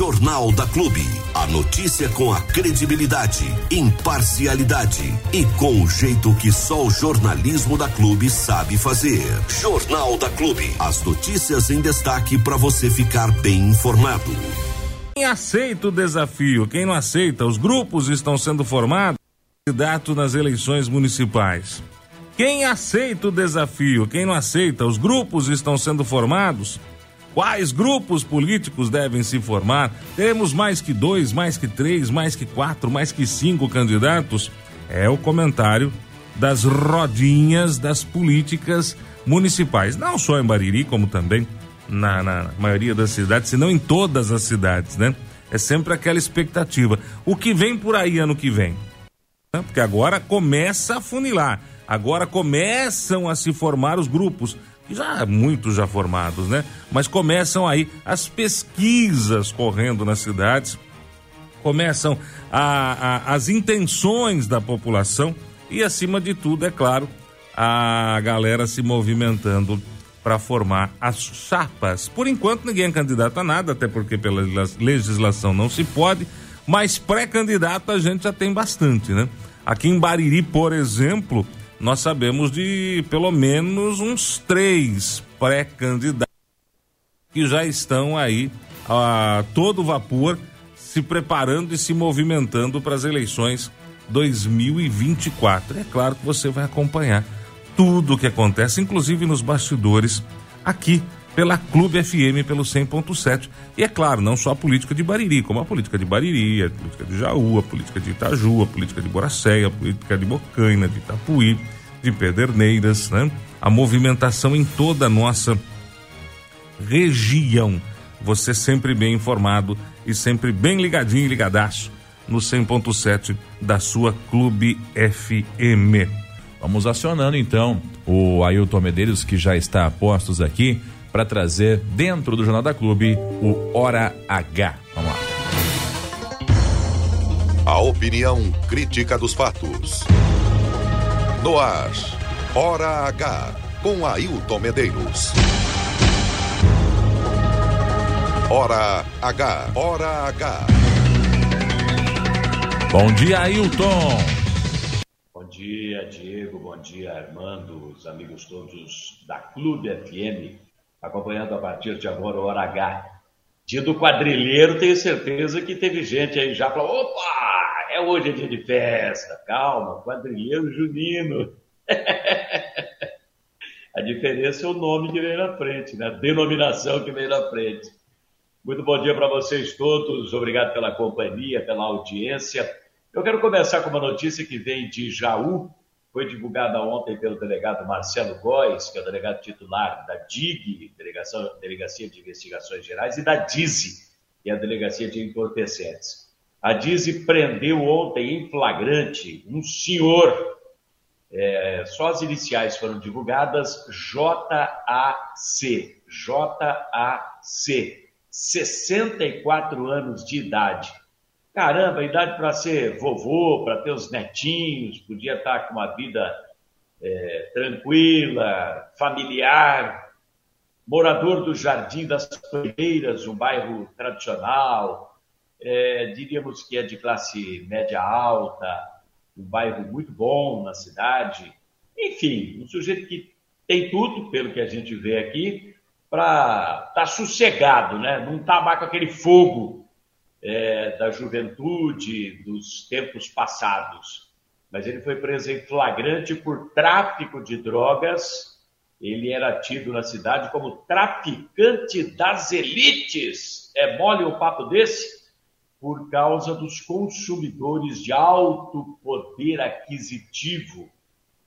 Jornal da Clube. A notícia com a credibilidade, imparcialidade e com o jeito que só o jornalismo da Clube sabe fazer. Jornal da Clube. As notícias em destaque para você ficar bem informado. Quem aceita o desafio? Quem não aceita? Os grupos estão sendo formados candidato nas eleições municipais. Quem aceita o desafio? Quem não aceita? Os grupos estão sendo formados. Quais grupos políticos devem se formar? Teremos mais que dois, mais que três, mais que quatro, mais que cinco candidatos? É o comentário das rodinhas das políticas municipais. Não só em Bariri, como também na, na maioria das cidades, se não em todas as cidades, né? É sempre aquela expectativa. O que vem por aí ano que vem? Porque agora começa a funilar. Agora começam a se formar os grupos já muitos já formados, né? Mas começam aí as pesquisas correndo nas cidades, começam a, a, as intenções da população e, acima de tudo, é claro, a galera se movimentando para formar as chapas. Por enquanto, ninguém é candidato a nada, até porque pela legislação não se pode, mas pré-candidato a gente já tem bastante, né? Aqui em Bariri, por exemplo, nós sabemos de pelo menos uns três pré-candidatos que já estão aí a todo vapor se preparando e se movimentando para as eleições 2024. É claro que você vai acompanhar tudo o que acontece, inclusive nos bastidores, aqui pela Clube FM, pelo 100.7. E é claro, não só a política de Bariri, como a política de Bariri, a política de Jaú, a política de Itaju, a política de Boracéia, a política de Bocaina, de Itapuí, de Pederneiras, né? A movimentação em toda a nossa região. Você sempre bem informado e sempre bem ligadinho e ligadaço no 100.7 da sua Clube FM. Vamos acionando então o Ailton Medeiros, que já está a postos aqui para trazer dentro do Jornal da Clube o Hora H. Vamos lá. A opinião crítica dos fatos. No ar, Hora H, com Ailton Medeiros. Hora H, Hora H. Bom dia, Ailton. Bom dia, Diego. Bom dia, Armando, os amigos todos da Clube FM acompanhando a partir de agora o Hora H. Dia do quadrilheiro, tenho certeza que teve gente aí já falou: opa, é hoje é dia de festa. Calma, quadrilheiro junino. a diferença é o nome que vem na frente, né? a denominação que vem na frente. Muito bom dia para vocês todos, obrigado pela companhia, pela audiência. Eu quero começar com uma notícia que vem de Jaú, foi divulgada ontem pelo delegado Marcelo Góes, que é o delegado titular da DIG, Delegação, Delegacia de Investigações Gerais, e da DIZI, que é a Delegacia de Entorpecentes. A DIZI prendeu ontem em flagrante um senhor, é, só as iniciais foram divulgadas, JAC, JAC, 64 anos de idade Caramba, idade para ser vovô, para ter os netinhos, podia estar com uma vida é, tranquila, familiar, morador do Jardim das Coelheiras, um bairro tradicional, é, diríamos que é de classe média alta, um bairro muito bom na cidade. Enfim, um sujeito que tem tudo, pelo que a gente vê aqui, para estar tá sossegado, né? não estar tá com aquele fogo é, da juventude, dos tempos passados. Mas ele foi preso em flagrante por tráfico de drogas. Ele era tido na cidade como traficante das elites. É mole o um papo desse? Por causa dos consumidores de alto poder aquisitivo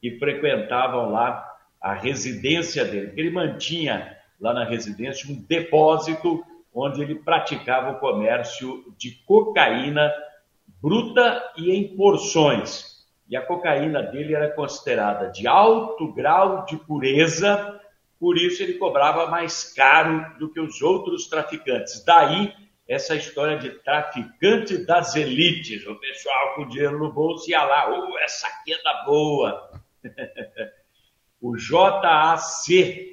que frequentavam lá a residência dele. Ele mantinha lá na residência um depósito onde ele praticava o comércio de cocaína bruta e em porções. E a cocaína dele era considerada de alto grau de pureza, por isso ele cobrava mais caro do que os outros traficantes. Daí essa história de traficante das elites, o pessoal com dinheiro no bolso ia lá, oh, essa aqui é boa. o JAC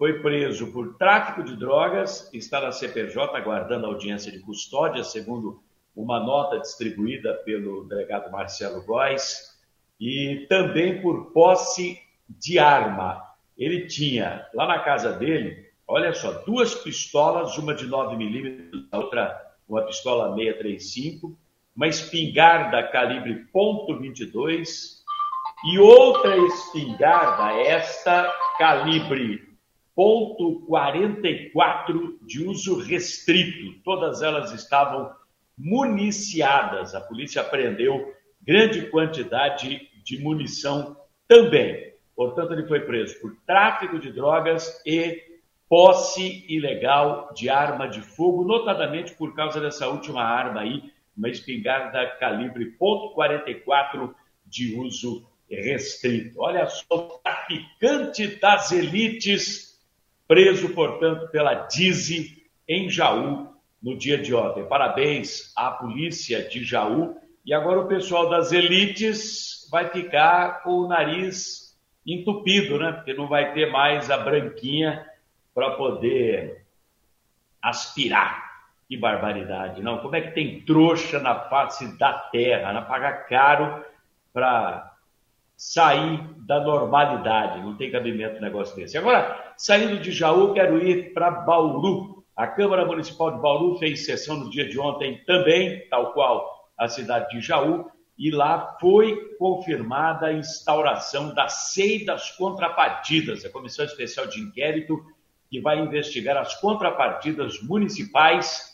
foi preso por tráfico de drogas, está na CPJ aguardando audiência de custódia, segundo uma nota distribuída pelo delegado Marcelo Góes, e também por posse de arma. Ele tinha lá na casa dele, olha só, duas pistolas, uma de 9 milímetros, a outra uma pistola 635, uma espingarda calibre .22 e outra espingarda, esta calibre .44 de uso restrito. Todas elas estavam municiadas. A polícia apreendeu grande quantidade de munição também. Portanto, ele foi preso por tráfico de drogas e posse ilegal de arma de fogo, notadamente por causa dessa última arma aí, uma espingarda calibre .44 de uso restrito. Olha só, traficante das elites, preso, portanto, pela DIZI em Jaú no dia de ontem. Parabéns à polícia de Jaú. E agora o pessoal das elites vai ficar com o nariz entupido, né? Porque não vai ter mais a branquinha para poder aspirar. Que barbaridade, não? Como é que tem trouxa na face da terra, né? paga caro para sair da normalidade, não tem cabimento um negócio desse. Agora, saindo de Jaú, quero ir para Bauru. A Câmara Municipal de Bauru fez sessão no dia de ontem também, tal qual a cidade de Jaú, e lá foi confirmada a instauração da SEI das contrapartidas, a Comissão Especial de Inquérito que vai investigar as contrapartidas municipais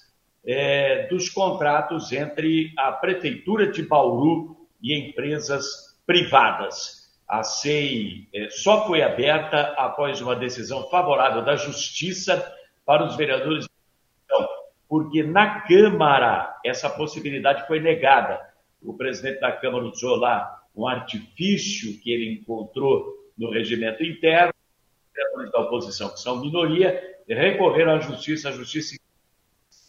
é, dos contratos entre a Prefeitura de Bauru e empresas privadas. A SEI é, só foi aberta após uma decisão favorável da Justiça para os vereadores, porque na Câmara essa possibilidade foi negada. O presidente da Câmara usou lá um artifício que ele encontrou no regimento interno vereadores da oposição, que são minoria, recorreram à justiça, a justiça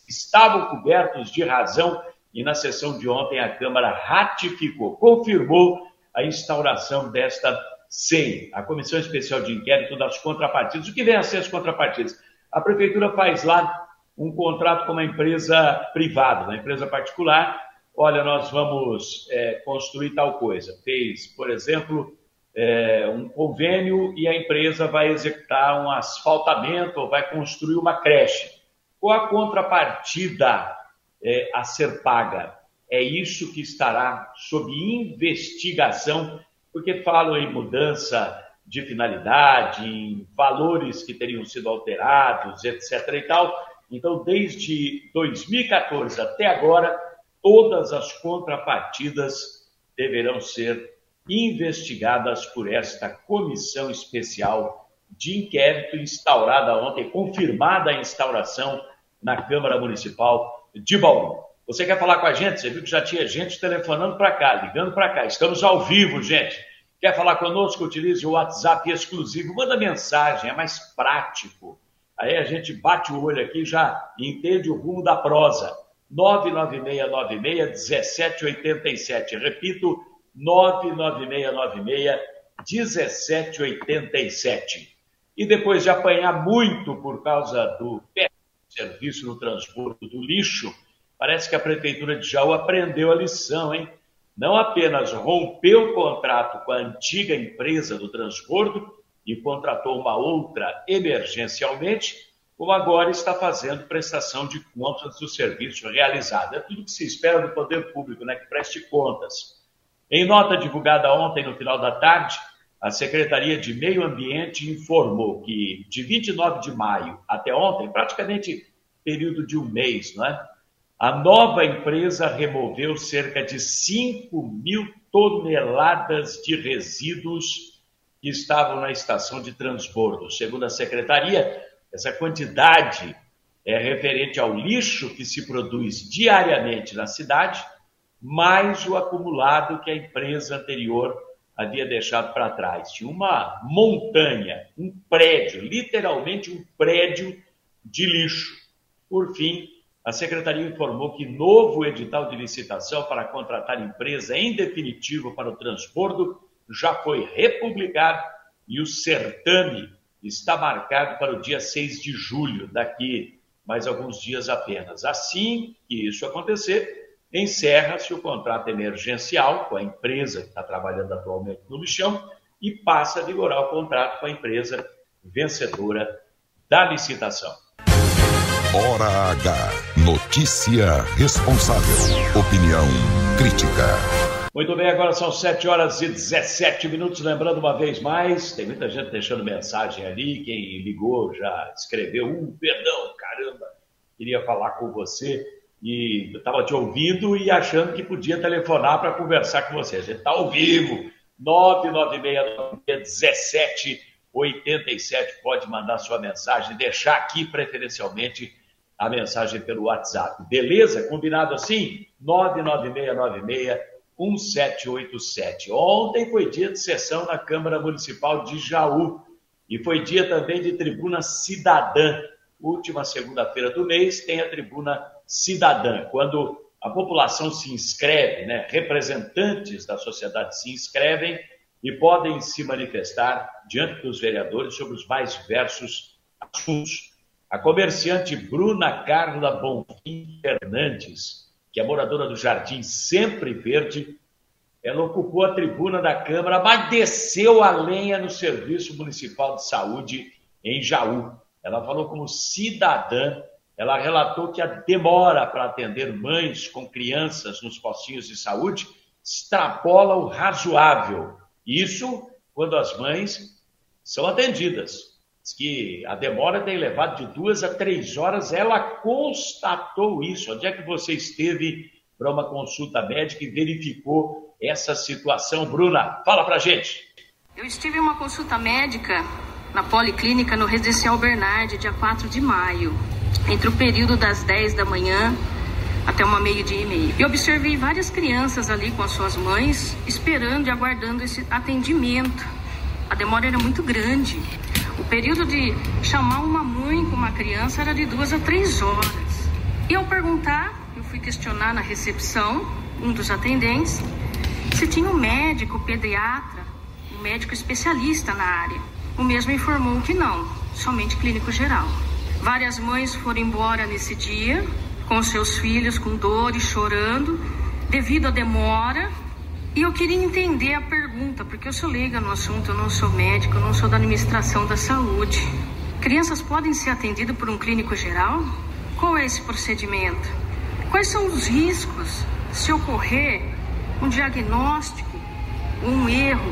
estavam cobertos de razão e na sessão de ontem a Câmara ratificou, confirmou a instauração desta SEI, a Comissão Especial de Inquérito das Contrapartidas. O que vem a ser as contrapartidas? A Prefeitura faz lá um contrato com uma empresa privada, uma empresa particular. Olha, nós vamos é, construir tal coisa. Fez, por exemplo, é, um convênio e a empresa vai executar um asfaltamento ou vai construir uma creche. Qual a contrapartida é, a ser paga? É isso que estará sob investigação, porque falam em mudança de finalidade, em valores que teriam sido alterados, etc. e tal. Então, desde 2014 até agora, todas as contrapartidas deverão ser investigadas por esta comissão especial de inquérito instaurada ontem, confirmada a instauração na Câmara Municipal de Bauru. Você quer falar com a gente? Você viu que já tinha gente telefonando para cá, ligando para cá. Estamos ao vivo, gente. Quer falar conosco? Utilize o WhatsApp exclusivo. Manda mensagem, é mais prático. Aí a gente bate o olho aqui e já entende o rumo da prosa. 99696-1787. Repito, 99696 1787. E depois de apanhar muito por causa do serviço no transbordo do lixo, parece que a Prefeitura de Jaú aprendeu a lição, hein? Não apenas rompeu o contrato com a antiga empresa do transbordo e contratou uma outra emergencialmente, como agora está fazendo prestação de contas do serviço realizado. É tudo que se espera do poder público, né? Que preste contas. Em nota divulgada ontem, no final da tarde, a Secretaria de Meio Ambiente informou que de 29 de maio até ontem, praticamente período de um mês, não é? A nova empresa removeu cerca de 5 mil toneladas de resíduos que estavam na estação de transbordo. Segundo a secretaria, essa quantidade é referente ao lixo que se produz diariamente na cidade mais o acumulado que a empresa anterior havia deixado para trás. Tinha uma montanha, um prédio, literalmente um prédio de lixo. Por fim, a secretaria informou que novo edital de licitação para contratar empresa em definitivo para o transbordo já foi republicado e o certame está marcado para o dia 6 de julho, daqui mais alguns dias apenas. Assim que isso acontecer, encerra-se o contrato emergencial com a empresa que está trabalhando atualmente no lixão e passa a vigorar o contrato com a empresa vencedora da licitação. Hora H. Notícia responsável. Opinião crítica. Muito bem, agora são 7 horas e 17 minutos. Lembrando uma vez mais, tem muita gente deixando mensagem ali. Quem ligou já escreveu: um perdão, caramba, queria falar com você e estava te ouvindo e achando que podia telefonar para conversar com você. A gente está ao vivo, 996 87 pode mandar sua mensagem, deixar aqui preferencialmente a mensagem pelo WhatsApp. Beleza? Combinado assim? 99696 1787. Ontem foi dia de sessão na Câmara Municipal de Jaú e foi dia também de tribuna cidadã. Última segunda-feira do mês tem a tribuna cidadã, quando a população se inscreve, né? representantes da sociedade se inscrevem e podem se manifestar diante dos vereadores sobre os mais diversos assuntos. A comerciante Bruna Carla Bonfim Fernandes que é moradora do Jardim Sempre Verde, ela ocupou a tribuna da Câmara, mas desceu a lenha no Serviço Municipal de Saúde em Jaú. Ela falou como cidadã, ela relatou que a demora para atender mães com crianças nos postinhos de saúde extrapola o razoável. Isso quando as mães são atendidas que a demora tem levado de duas a três horas. Ela constatou isso. Onde é que você esteve para uma consulta médica e verificou essa situação? Bruna, fala para gente. Eu estive em uma consulta médica na Policlínica no Residencial Bernardi, dia 4 de maio, entre o período das 10 da manhã até uma meio-dia e meio. E observei várias crianças ali com as suas mães, esperando e aguardando esse atendimento. A demora era muito grande. O período de chamar uma mãe com uma criança era de duas a três horas. E ao perguntar, eu fui questionar na recepção, um dos atendentes, se tinha um médico pediatra, um médico especialista na área. O mesmo informou que não, somente clínico geral. Várias mães foram embora nesse dia, com seus filhos com dores, chorando, devido à demora e eu queria entender a pergunta, porque eu sou leiga no assunto, eu não sou médico, eu não sou da administração da saúde. Crianças podem ser atendidas por um clínico geral? Qual é esse procedimento? Quais são os riscos se ocorrer um diagnóstico, um erro,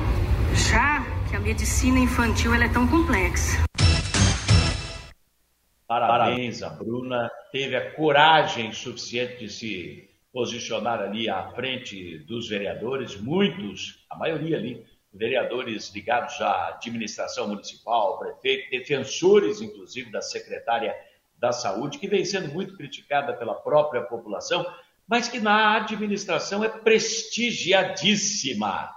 já que a medicina infantil ela é tão complexa? Parabéns, a Bruna teve a coragem suficiente de se posicionar ali à frente dos vereadores, muitos, a maioria ali, vereadores ligados à administração municipal, prefeito, defensores, inclusive, da secretária da Saúde, que vem sendo muito criticada pela própria população, mas que na administração é prestigiadíssima.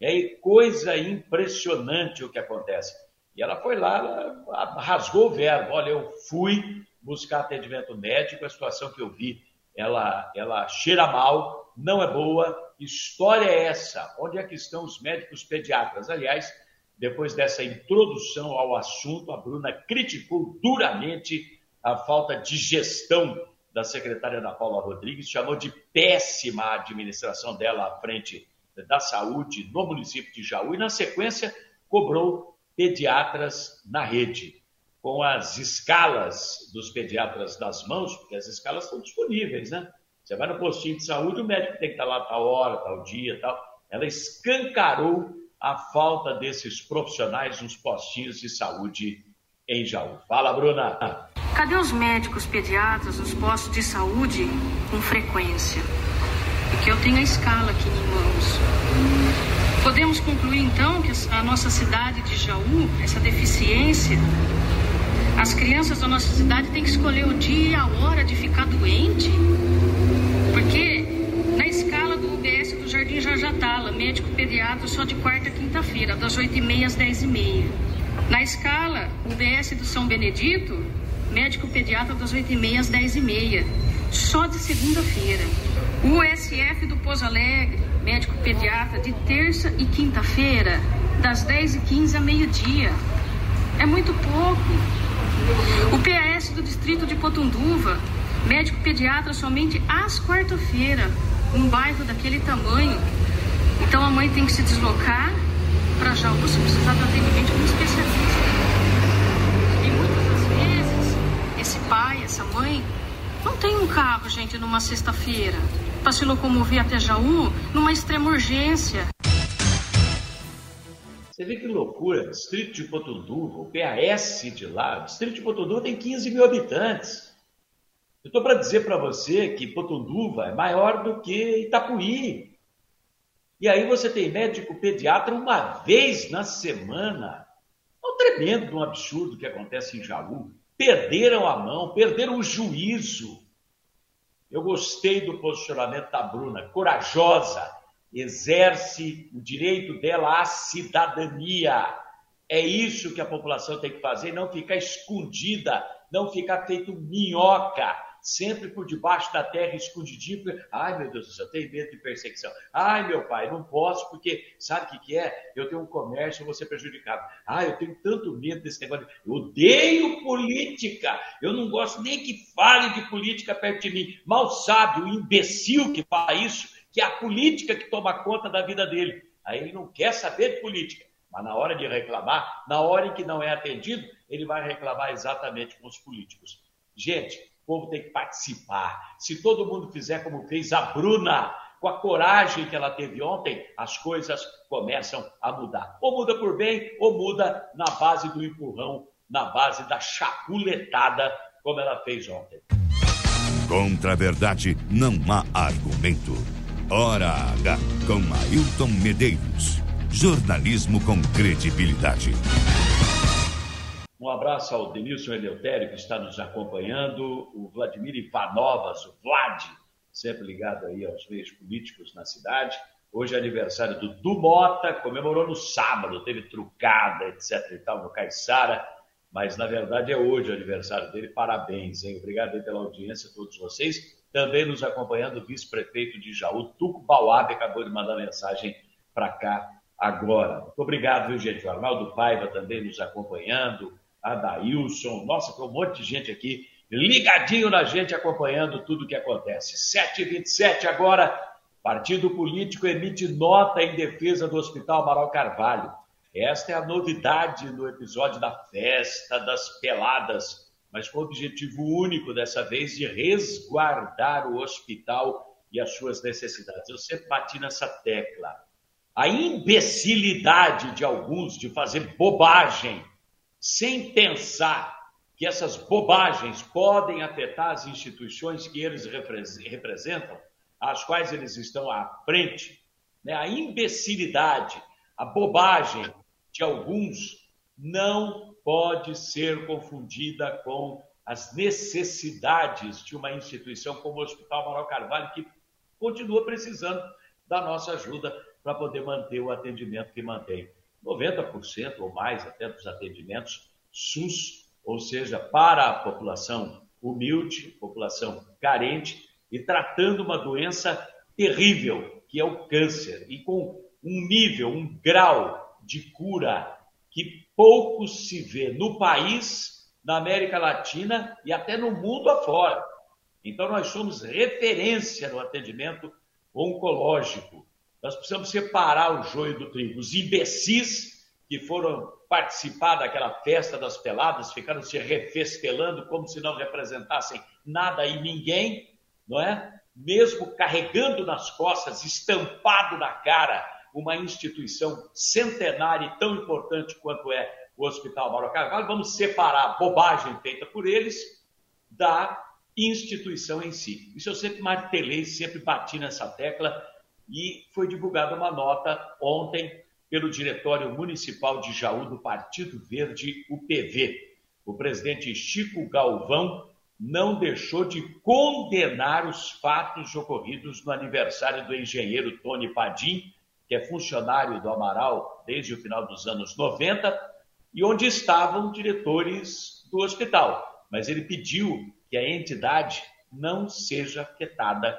É coisa impressionante o que acontece. E ela foi lá, ela rasgou o verbo. Olha, eu fui buscar atendimento médico, a situação que eu vi ela, ela cheira mal, não é boa. História é essa? Onde é que estão os médicos pediatras? Aliás, depois dessa introdução ao assunto, a Bruna criticou duramente a falta de gestão da secretária Ana Paula Rodrigues, chamou de péssima a administração dela à frente da saúde no município de Jaú e, na sequência, cobrou pediatras na rede com as escalas dos pediatras nas mãos, porque as escalas estão disponíveis, né? Você vai no postinho de saúde, o médico tem que estar lá tal hora, tal dia, tal. Ela escancarou a falta desses profissionais nos postinhos de saúde em Jaú. Fala, Bruna. Cadê os médicos pediatras nos postos de saúde com frequência? Porque eu tenho a escala aqui em mãos. Podemos concluir então que a nossa cidade de Jaú, essa deficiência as crianças da nossa cidade têm que escolher o dia e a hora de ficar doente. Porque na escala do UBS do Jardim Jajatala, médico pediatra só de quarta a quinta-feira, das 8h30 às 10h30. Na escala UBS do São Benedito, médico pediatra das 8h30 às 10h30, só de segunda-feira. O USF do Pouso Alegre, médico pediatra de terça e quinta-feira, das 10h15 a meio-dia. É muito pouco. O PAS do distrito de Potunduva, médico pediatra somente às quarta-feira, um bairro daquele tamanho. Então a mãe tem que se deslocar para Jaú se precisar de atendimento com um especialista. E muitas das vezes, esse pai, essa mãe, não tem um carro, gente, numa sexta-feira para se locomover até Jaú numa extrema urgência. Você vê que loucura, distrito de Potunduva, o PAS de lá, o distrito de Potunduva tem 15 mil habitantes. Eu estou para dizer para você que Potunduva é maior do que Itapuí. E aí você tem médico pediatra uma vez na semana. É um tremendo um absurdo que acontece em Jaú. Perderam a mão, perderam o juízo. Eu gostei do posicionamento da Bruna, corajosa, exerce o direito dela à cidadania. É isso que a população tem que fazer, não ficar escondida, não ficar feito minhoca sempre por debaixo da terra, escondidinho. Ai, meu Deus do céu, tenho medo de perseguição. Ai, meu pai, não posso, porque sabe o que, que é? Eu tenho um comércio, eu vou ser prejudicado. Ai, eu tenho tanto medo desse negócio. Eu odeio política. Eu não gosto nem que fale de política perto de mim. Mal sabe o imbecil que fala isso, que é a política que toma conta da vida dele. Aí ele não quer saber de política. Mas na hora de reclamar, na hora em que não é atendido, ele vai reclamar exatamente com os políticos. Gente, povo tem que participar. Se todo mundo fizer como fez a Bruna, com a coragem que ela teve ontem, as coisas começam a mudar. Ou muda por bem, ou muda na base do empurrão, na base da chapuletada, como ela fez ontem. Contra a verdade não há argumento. Hora H com Ailton Medeiros. Jornalismo com credibilidade. Um abraço ao Denilson Eleutério, que está nos acompanhando, o Vladimir Ivanovas, o Vlad, sempre ligado aí aos meios políticos na cidade. Hoje é aniversário do Dumota, comemorou no sábado, teve trucada, etc e tal, no Caiçara, mas na verdade é hoje o aniversário dele. Parabéns, hein? Obrigado aí pela audiência todos vocês. Também nos acompanhando o vice-prefeito de Jaú, Tuco Bauab, acabou de mandar mensagem para cá agora. Muito obrigado, viu, gente? O Arnaldo Paiva também nos acompanhando, Adailson, nossa, tem um monte de gente aqui ligadinho na gente, acompanhando tudo o que acontece. 7h27 agora, Partido Político emite nota em defesa do Hospital Amaral Carvalho. Esta é a novidade no episódio da festa das peladas, mas com o objetivo único dessa vez de resguardar o hospital e as suas necessidades. Eu sempre bati nessa tecla. A imbecilidade de alguns de fazer bobagem sem pensar que essas bobagens podem afetar as instituições que eles representam, às quais eles estão à frente, né? a imbecilidade, a bobagem de alguns não pode ser confundida com as necessidades de uma instituição como o Hospital Manuel Carvalho, que continua precisando da nossa ajuda para poder manter o atendimento que mantém. 90% ou mais até dos atendimentos SUS, ou seja, para a população humilde, população carente, e tratando uma doença terrível, que é o câncer, e com um nível, um grau de cura que pouco se vê no país, na América Latina e até no mundo afora. Então, nós somos referência no atendimento oncológico. Nós precisamos separar o joio do trigo. Os imbecis que foram participar daquela festa das peladas ficaram se refestelando como se não representassem nada e ninguém, não é? Mesmo carregando nas costas, estampado na cara, uma instituição centenária e tão importante quanto é o Hospital Mauro Carvalho, vamos separar a bobagem feita por eles da instituição em si. Isso eu sempre martelei, sempre bati nessa tecla e foi divulgada uma nota ontem pelo Diretório Municipal de Jaú do Partido Verde, UPV. O presidente Chico Galvão não deixou de condenar os fatos ocorridos no aniversário do engenheiro Tony Padim, que é funcionário do Amaral desde o final dos anos 90, e onde estavam diretores do hospital. Mas ele pediu que a entidade não seja afetada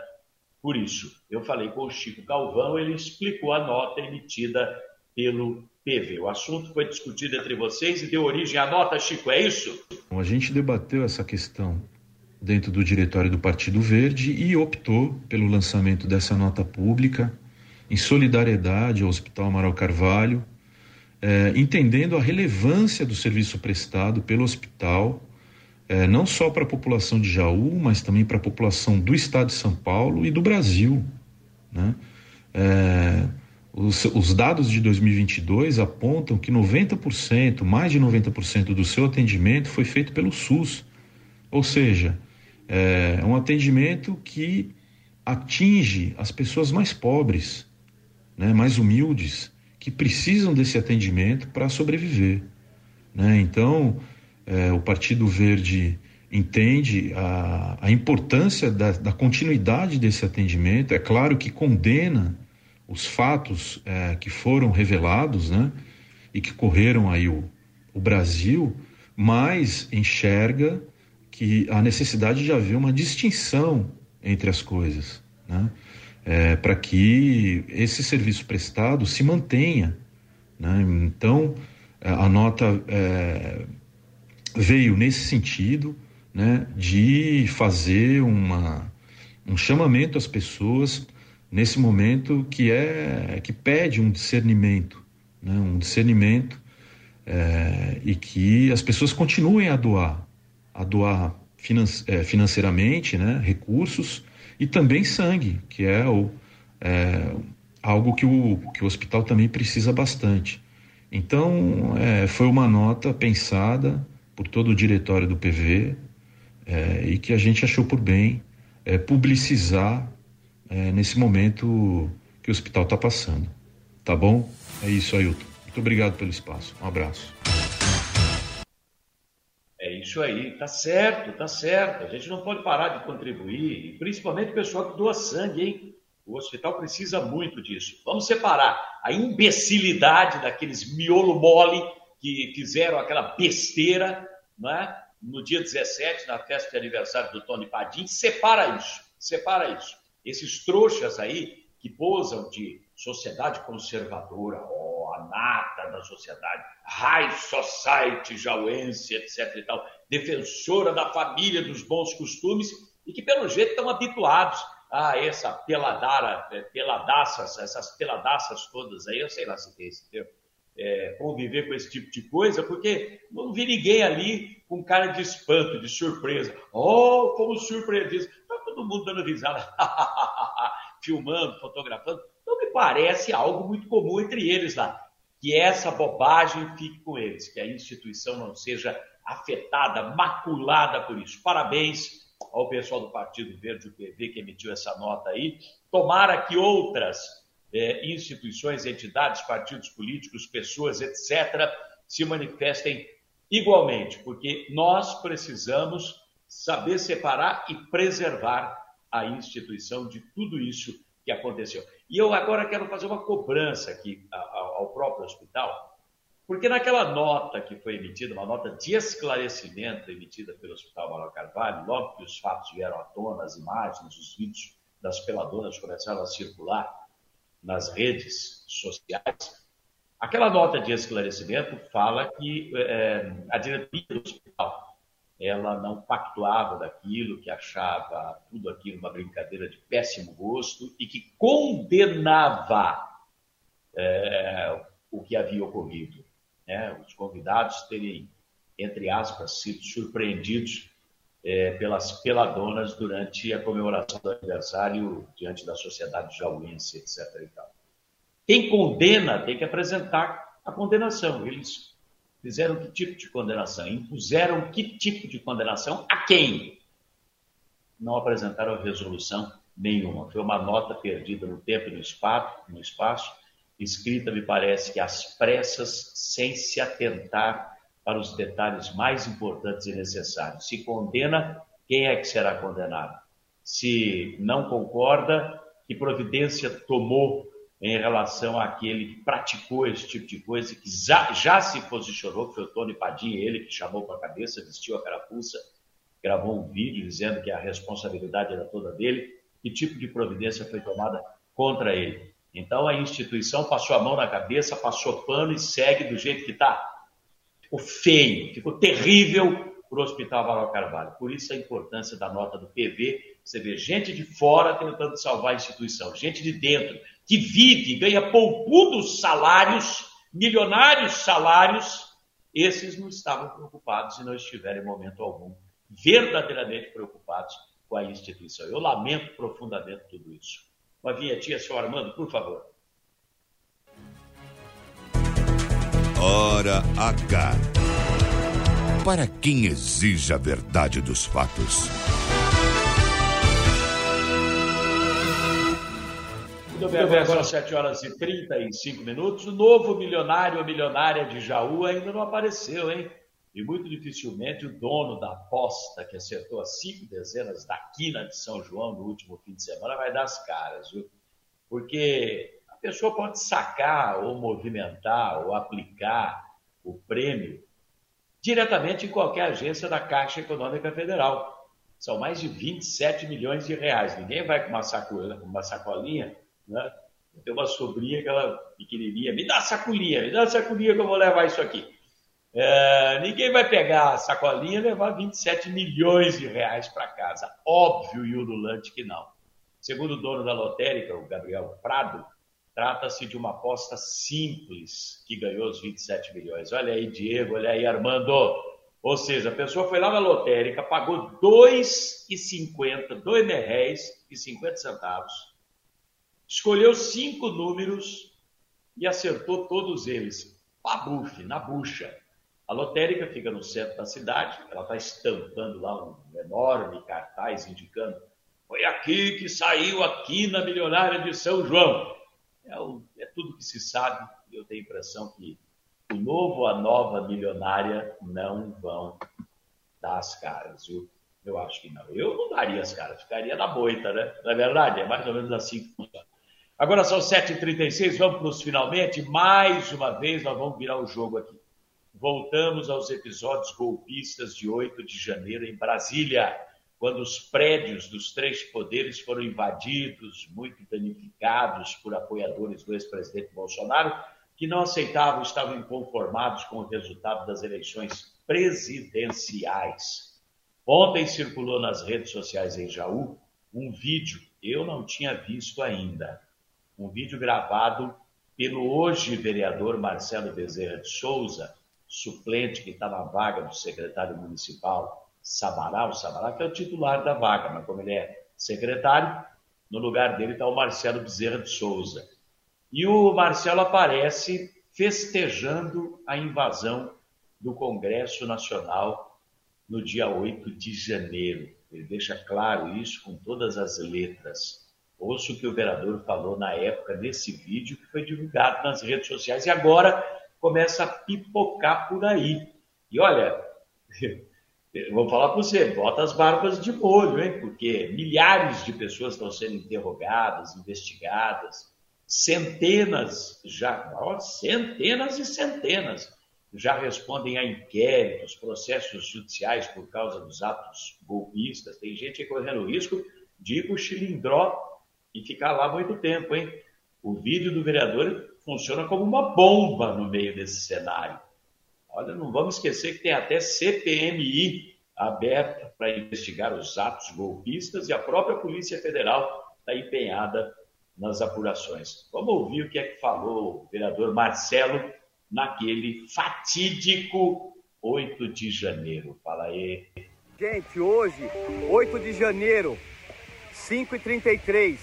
por isso. Eu falei com o Chico Galvão, ele explicou a nota emitida pelo PV. O assunto foi discutido entre vocês e deu origem à nota, Chico, é isso? Bom, a gente debateu essa questão dentro do diretório do Partido Verde e optou pelo lançamento dessa nota pública em solidariedade ao Hospital Amaral Carvalho, eh, entendendo a relevância do serviço prestado pelo hospital, eh, não só para a população de Jaú, mas também para a população do estado de São Paulo e do Brasil. Né? Eh, os, os, dados de 2022 apontam que 90%, mais de 90% do seu atendimento foi feito pelo SUS. Ou seja, é um atendimento que atinge as pessoas mais pobres, né, mais humildes, que precisam desse atendimento para sobreviver. Né? Então, é, o Partido Verde entende a, a importância da, da continuidade desse atendimento. É claro que condena os fatos é, que foram revelados, né, e que correram aí o, o Brasil, mas enxerga que há necessidade de haver uma distinção entre as coisas, né, é, para que esse serviço prestado se mantenha. Né? Então, a nota é, veio nesse sentido né, de fazer uma, um chamamento às pessoas nesse momento que é que pede um discernimento, né? um discernimento é, e que as pessoas continuem a doar, a doar finan é, financeiramente, né? recursos e também sangue, que é, o, é algo que o, que o hospital também precisa bastante. Então, é, foi uma nota pensada por todo o diretório do PV é, e que a gente achou por bem é, publicizar é, nesse momento que o hospital está passando. Tá bom? É isso, Ailton. Muito obrigado pelo espaço. Um abraço. Isso aí, tá certo, tá certo. A gente não pode parar de contribuir, principalmente o pessoal que doa sangue, hein? O hospital precisa muito disso. Vamos separar a imbecilidade daqueles miolo mole que fizeram aquela besteira, né? No dia 17, na festa de aniversário do Tony Padim, separa isso, separa isso esses trouxas aí que posam de sociedade conservadora, a nata da sociedade, high society jauense, etc e tal, defensora da família, dos bons costumes, e que pelo jeito estão habituados a essa peladara, é, peladaças, essas peladaças todas aí, eu sei lá se tem esse termo, é, conviver com esse tipo de coisa, porque não vi ninguém ali com cara de espanto, de surpresa. Oh, como surpreendidos todo mundo dando risada, filmando, fotografando. Então me parece algo muito comum entre eles lá. Que essa bobagem fique com eles, que a instituição não seja afetada, maculada por isso. Parabéns ao pessoal do Partido Verde, o PV, que emitiu essa nota aí. Tomara que outras é, instituições, entidades, partidos políticos, pessoas, etc., se manifestem igualmente, porque nós precisamos saber separar e preservar a instituição de tudo isso que aconteceu. E eu agora quero fazer uma cobrança aqui ao próprio hospital, porque naquela nota que foi emitida, uma nota de esclarecimento emitida pelo Hospital Manuel Carvalho, logo que os fatos vieram à tona, as imagens, os vídeos das peladoras começaram a circular nas redes sociais, aquela nota de esclarecimento fala que é, a diretoria do hospital ela não pactuava daquilo, que achava tudo aquilo uma brincadeira de péssimo gosto e que condenava é, o que havia ocorrido. Né? Os convidados terem, entre aspas, sido surpreendidos é, pelas peladonas durante a comemoração do aniversário diante da sociedade jauense, etc. Quem condena tem que apresentar a condenação. Eles Fizeram que tipo de condenação? Impuseram que tipo de condenação a quem? Não apresentaram resolução nenhuma. Foi uma nota perdida no tempo e no espaço, no espaço escrita, me parece que às pressas, sem se atentar para os detalhes mais importantes e necessários. Se condena, quem é que será condenado? Se não concorda, que providência tomou em relação àquele que praticou esse tipo de coisa, que já, já se posicionou, que foi o Tony Padim, ele que chamou para a cabeça, vestiu a carapuça, gravou um vídeo dizendo que a responsabilidade era toda dele, que tipo de providência foi tomada contra ele. Então a instituição passou a mão na cabeça, passou pano e segue do jeito que está. Ficou feio, ficou terrível para o Hospital Varal Carvalho. Por isso a importância da nota do PV. Você vê gente de fora tentando salvar a instituição, gente de dentro, que vive, ganha poupudos salários, milionários salários, esses não estavam preocupados e não estiveram em momento algum verdadeiramente preocupados com a instituição. Eu lamento profundamente tudo isso. Uma vinhetinha, senhor Armando, por favor. Hora H. Para quem exige a verdade dos fatos. Muito bem, agora são 7 horas e 35 minutos. O novo milionário ou milionária de Jaú ainda não apareceu, hein? E muito dificilmente o dono da aposta, que acertou as cinco dezenas da quina de São João no último fim de semana, vai dar as caras, viu? Porque a pessoa pode sacar ou movimentar ou aplicar o prêmio diretamente em qualquer agência da Caixa Econômica Federal. São mais de 27 milhões de reais. Ninguém vai com uma, sacola, uma sacolinha né? Eu tenho uma sobrinha que ela pequenininha, me dá sacolinha, me dá sacolinha que eu vou levar isso aqui. É, ninguém vai pegar a sacolinha e levar 27 milhões de reais para casa. Óbvio e ululante que não. Segundo o dono da lotérica, o Gabriel Prado, trata-se de uma aposta simples que ganhou os 27 milhões. Olha aí, Diego, olha aí, Armando. Ou seja, a pessoa foi lá na lotérica, pagou R$ 2,50, R$ reais e 50 centavos escolheu cinco números e acertou todos eles. Pabuf, na bucha. A lotérica fica no centro da cidade, ela está estampando lá um enorme cartaz indicando foi aqui que saiu aqui na milionária de São João. É, o, é tudo que se sabe, eu tenho a impressão que o novo, a nova milionária não vão dar as caras, viu? Eu acho que não. Eu não daria as caras, ficaria na boita, né? Na é verdade, é mais ou menos assim. Agora são 7h36, vamos para os finalmente. Mais uma vez, nós vamos virar o jogo aqui. Voltamos aos episódios golpistas de 8 de janeiro em Brasília, quando os prédios dos três poderes foram invadidos, muito danificados por apoiadores do ex-presidente Bolsonaro, que não aceitavam, estavam inconformados com o resultado das eleições presidenciais. Ontem circulou nas redes sociais em Jaú um vídeo, eu não tinha visto ainda um vídeo gravado pelo hoje vereador Marcelo Bezerra de Souza, suplente que está na vaga do secretário municipal Sabará, o Sabará que é o titular da vaga, mas como ele é secretário, no lugar dele está o Marcelo Bezerra de Souza. E o Marcelo aparece festejando a invasão do Congresso Nacional no dia 8 de janeiro. Ele deixa claro isso com todas as letras. Ouço o que o vereador falou na época nesse vídeo que foi divulgado nas redes sociais e agora começa a pipocar por aí. E olha, vou falar para você, bota as barbas de molho, hein? Porque milhares de pessoas estão sendo interrogadas, investigadas, centenas já, ó, centenas e centenas já respondem a inquéritos, processos judiciais por causa dos atos golpistas. Tem gente correndo risco de ir para o Chilindró e ficar lá muito tempo, hein? O vídeo do vereador funciona como uma bomba no meio desse cenário. Olha, não vamos esquecer que tem até CPMI aberta para investigar os atos golpistas e a própria Polícia Federal está empenhada nas apurações. Vamos ouvir o que é que falou o vereador Marcelo naquele fatídico 8 de janeiro. Fala aí. Gente, hoje, 8 de janeiro, 5h33,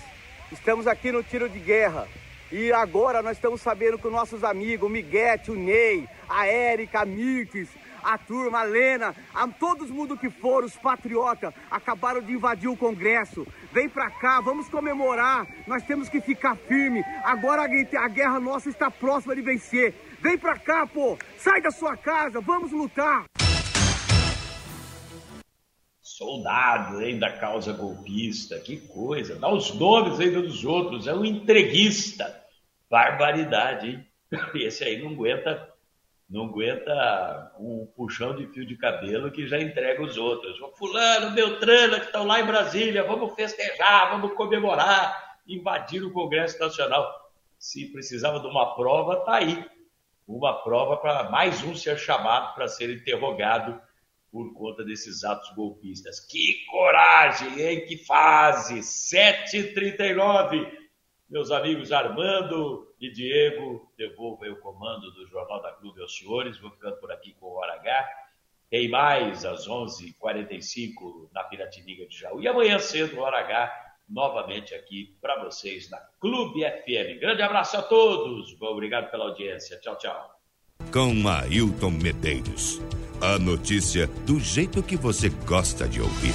Estamos aqui no tiro de guerra. E agora nós estamos sabendo que os nossos amigos, o Miguete, o Ney, a Érica, a Mirtes, a turma, a Lena, a todos mundo que foram, os patriotas, acabaram de invadir o Congresso. Vem pra cá, vamos comemorar. Nós temos que ficar firme. Agora a guerra nossa está próxima de vencer. Vem pra cá, pô. Sai da sua casa, vamos lutar soldado hein, da causa golpista, que coisa, dá os nomes ainda dos outros, é um entreguista, barbaridade, hein? Esse aí não aguenta, não aguenta um puxão de fio de cabelo que já entrega os outros. Fulano, Beltrana, que estão lá em Brasília, vamos festejar, vamos comemorar, invadir o Congresso Nacional. Se precisava de uma prova, tá aí. Uma prova para mais um ser chamado para ser interrogado por conta desses atos golpistas. Que coragem, hein? Que fase! 7h39. Meus amigos Armando e Diego, devolvo o comando do Jornal da Clube aos senhores. Vou ficando por aqui com o Hora H. Tem mais às 11h45 na Piratininga de Jaú. E amanhã cedo, Hora H, novamente aqui para vocês na Clube FM. Grande abraço a todos. Obrigado pela audiência. Tchau, tchau. Com Ailton Medeiros. A notícia do jeito que você gosta de ouvir.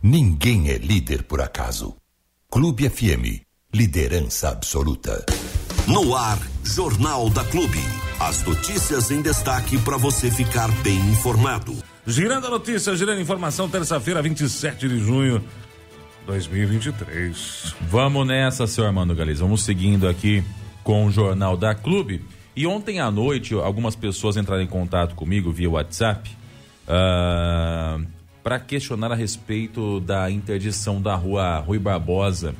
Ninguém é líder por acaso. Clube FM. Liderança absoluta. No ar, Jornal da Clube. As notícias em destaque para você ficar bem informado. Girando a notícia, girando a informação, terça-feira, 27 de junho 2023. Vamos nessa, seu Armando Galiza. Vamos seguindo aqui com o Jornal da Clube. E ontem à noite, algumas pessoas entraram em contato comigo via WhatsApp uh, ah, para questionar a respeito da interdição da rua Rui Barbosa,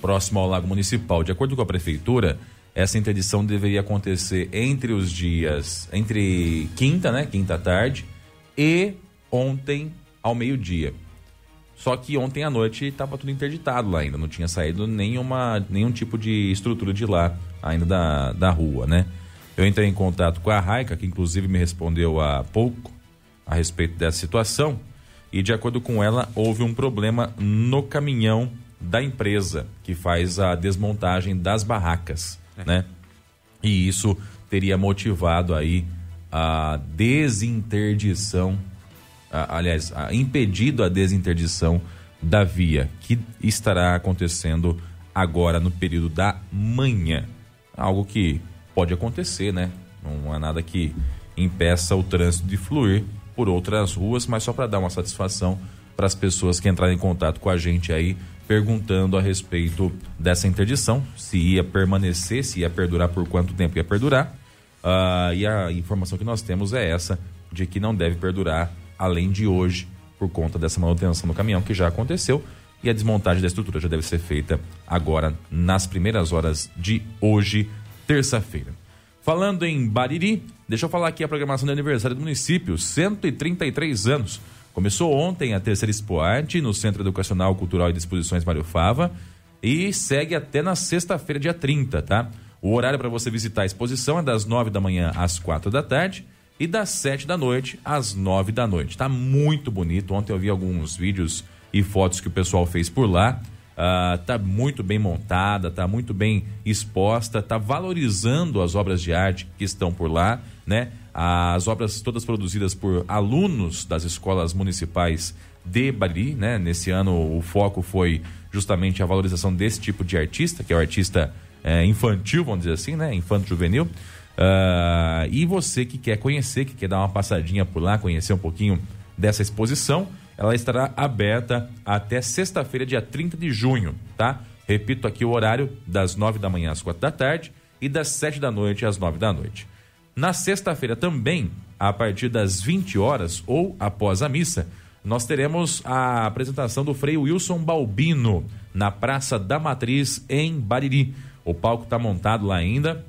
próximo ao Lago Municipal. De acordo com a prefeitura, essa interdição deveria acontecer entre os dias, entre quinta, né, quinta tarde, e ontem ao meio-dia. Só que ontem à noite estava tudo interditado lá ainda, não tinha saído nenhuma, nenhum tipo de estrutura de lá, ainda da, da rua, né? Eu entrei em contato com a Raica, que inclusive me respondeu há pouco a respeito dessa situação, e de acordo com ela, houve um problema no caminhão da empresa que faz a desmontagem das barracas, é. né? E isso teria motivado aí a desinterdição, a, aliás, a, impedido a desinterdição da via, que estará acontecendo agora no período da manhã. Algo que pode acontecer, né? Não há nada que impeça o trânsito de fluir por outras ruas, mas só para dar uma satisfação para as pessoas que entrarem em contato com a gente aí, perguntando a respeito dessa interdição, se ia permanecer, se ia perdurar, por quanto tempo ia perdurar. Uh, e a informação que nós temos é essa, de que não deve perdurar além de hoje, por conta dessa manutenção no caminhão que já aconteceu. E a desmontagem da estrutura já deve ser feita agora, nas primeiras horas de hoje, terça-feira. Falando em Bariri, deixa eu falar aqui a programação de aniversário do município, 133 anos. Começou ontem a terceira Expo Arte no Centro Educacional, Cultural e de Exposições Mário Fava e segue até na sexta-feira, dia 30, tá? O horário para você visitar a exposição é das 9 da manhã às 4 da tarde e das 7 da noite às 9 da noite. Tá muito bonito. Ontem eu vi alguns vídeos e fotos que o pessoal fez por lá. Uh, tá muito bem montada, tá muito bem exposta, tá valorizando as obras de arte que estão por lá, né? As obras todas produzidas por alunos das escolas municipais de Bari, né? Nesse ano o foco foi justamente a valorização desse tipo de artista, que é o artista é, infantil, vamos dizer assim, né? Infanto juvenil. Uh, e você que quer conhecer, que quer dar uma passadinha por lá, conhecer um pouquinho dessa exposição, ela estará aberta até sexta-feira, dia 30 de junho, tá? Repito aqui o horário, das 9 da manhã às 4 da tarde e das 7 da noite às 9 da noite. Na sexta-feira também, a partir das 20 horas ou após a missa, nós teremos a apresentação do Frei Wilson Balbino na Praça da Matriz, em Bariri. O palco está montado lá ainda,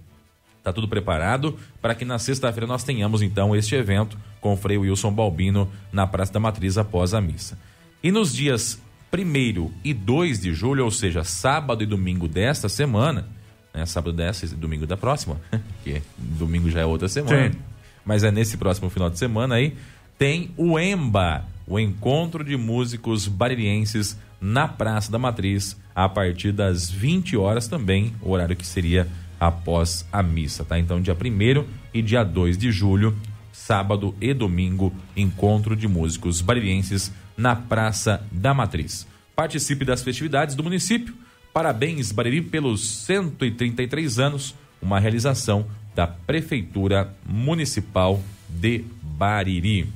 está tudo preparado para que na sexta-feira nós tenhamos então este evento com o Frei Wilson Balbino na Praça da Matriz após a missa. E nos dias 1 e 2 de julho, ou seja, sábado e domingo desta semana, né, sábado dessa e domingo da próxima, que domingo já é outra semana, Sim. mas é nesse próximo final de semana aí, tem o EMBA, o Encontro de Músicos Baririenses na Praça da Matriz, a partir das 20 horas também, o horário que seria após a missa, tá? Então, dia 1 e dia 2 de julho, sábado e domingo, encontro de músicos baririenses na Praça da Matriz. Participe das festividades do município. Parabéns, Bariri, pelos 133 anos, uma realização da Prefeitura Municipal de Bariri.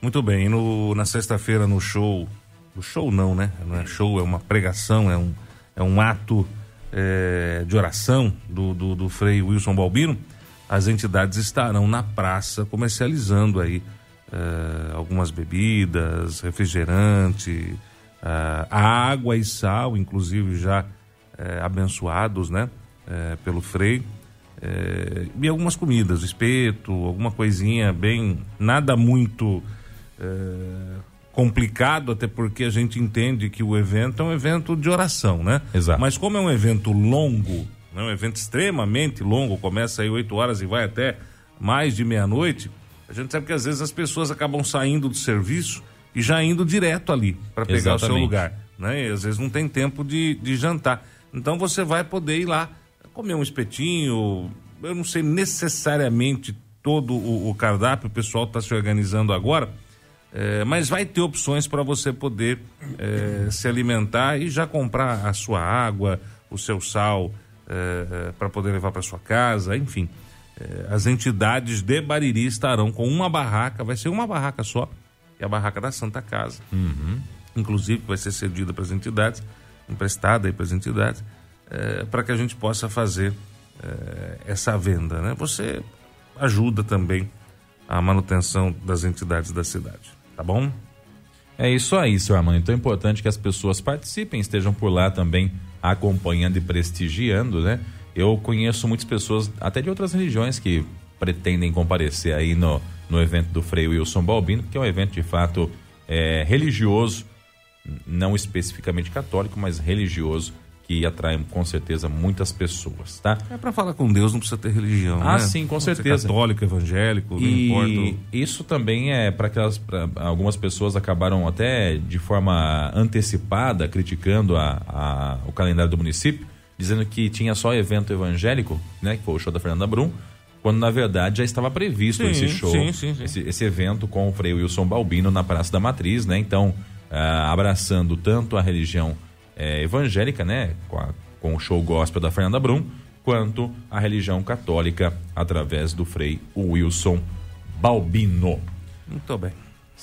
Muito bem, no, na sexta-feira no show, o show não, né? Não é show, é uma pregação, é um, é um ato é, de oração do, do, do Frei Wilson Balbino. As entidades estarão na praça comercializando aí é, algumas bebidas, refrigerante, uh, água e sal, inclusive já uh, abençoados, né? Uh, pelo Frei. e algumas comidas, espeto, alguma coisinha bem, nada muito complicado, até porque a gente entende que o evento é um evento de oração, né? Exato. Mas como é um evento longo, né? um evento extremamente longo, começa aí 8 horas e vai até mais de meia-noite, a gente sabe que às vezes as pessoas acabam saindo do serviço e já indo direto ali para pegar Exatamente. o seu lugar, né? E às vezes não tem tempo de, de jantar. Então você vai poder ir lá comer um espetinho, eu não sei necessariamente todo o, o cardápio, o pessoal está se organizando agora, é, mas vai ter opções para você poder é, se alimentar e já comprar a sua água, o seu sal é, é para poder levar para sua casa, enfim. É, as entidades de Bariri estarão com uma barraca, vai ser uma barraca só, que é a barraca da Santa Casa. Uhum. Inclusive, vai ser cedida para as entidades, emprestada para as entidades, é, para que a gente possa fazer essa venda. Né? Você ajuda também a manutenção das entidades da cidade tá bom? É isso aí, seu Armando. Então é importante que as pessoas participem, estejam por lá também acompanhando e prestigiando, né? Eu conheço muitas pessoas, até de outras religiões, que pretendem comparecer aí no, no evento do Frei Wilson Balbino, que é um evento de fato é, religioso, não especificamente católico, mas religioso, que atrai com certeza muitas pessoas, tá? É para falar com Deus, não precisa ter religião, ah, né? sim, com certeza. católico, evangélico, não importa. Isso também é para que algumas pessoas acabaram até de forma antecipada criticando a, a, o calendário do município, dizendo que tinha só evento evangélico, né? Que foi o show da Fernanda Brum quando na verdade já estava previsto sim, esse show, sim, sim, esse, esse, evento com o Frei Wilson Balbino na Praça da Matriz, né? Então, ah, abraçando tanto a religião é, evangélica, né, com, a, com o show gospel da Fernanda Brum, quanto a religião católica através do Frei Wilson Balbino. Muito bem.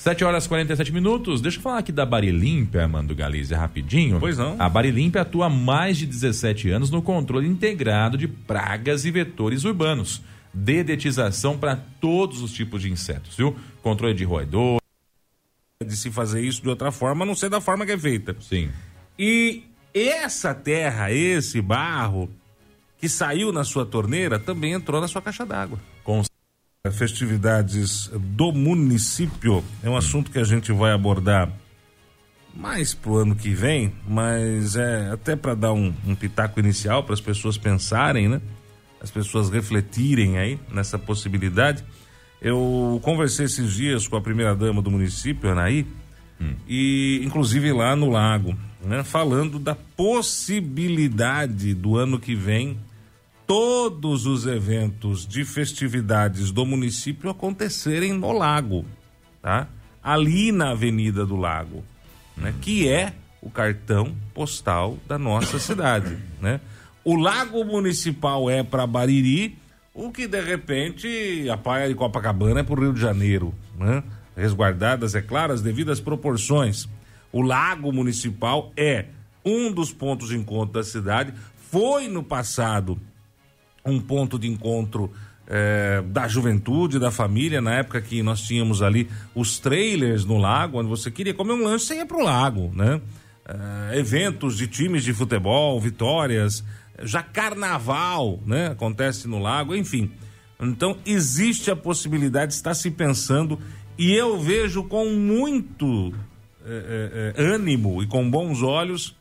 7 horas e 47 minutos. Deixa eu falar aqui da Barilímpia, Armando Galizia, rapidinho. Pois não. A Barilímpia atua há mais de 17 anos no controle integrado de pragas e vetores urbanos. Dedetização para todos os tipos de insetos, viu? Controle de roedor. De se fazer isso de outra forma, a não ser da forma que é feita. Sim. E essa terra, esse barro que saiu na sua torneira também entrou na sua caixa d'água. Com festividades do município é um assunto que a gente vai abordar mais pro ano que vem, mas é até para dar um, um pitaco inicial para as pessoas pensarem, né? As pessoas refletirem aí nessa possibilidade. Eu conversei esses dias com a primeira dama do município, Anaí, hum. e inclusive lá no lago né, falando da possibilidade do ano que vem todos os eventos de festividades do município acontecerem no lago, tá? Ali na Avenida do Lago, né? Que é o cartão postal da nossa cidade, né? O Lago Municipal é para Bariri, o que de repente a praia de Copacabana é para o Rio de Janeiro, né? Resguardadas, é claro, as devidas proporções. O Lago Municipal é um dos pontos de encontro da cidade. Foi no passado um ponto de encontro é, da juventude, da família, na época que nós tínhamos ali os trailers no lago, onde você queria comer um lanche, você ia pro lago, né? É, eventos de times de futebol, vitórias, já carnaval, né? Acontece no lago, enfim. Então, existe a possibilidade, está se pensando, e eu vejo com muito é, é, ânimo e com bons olhos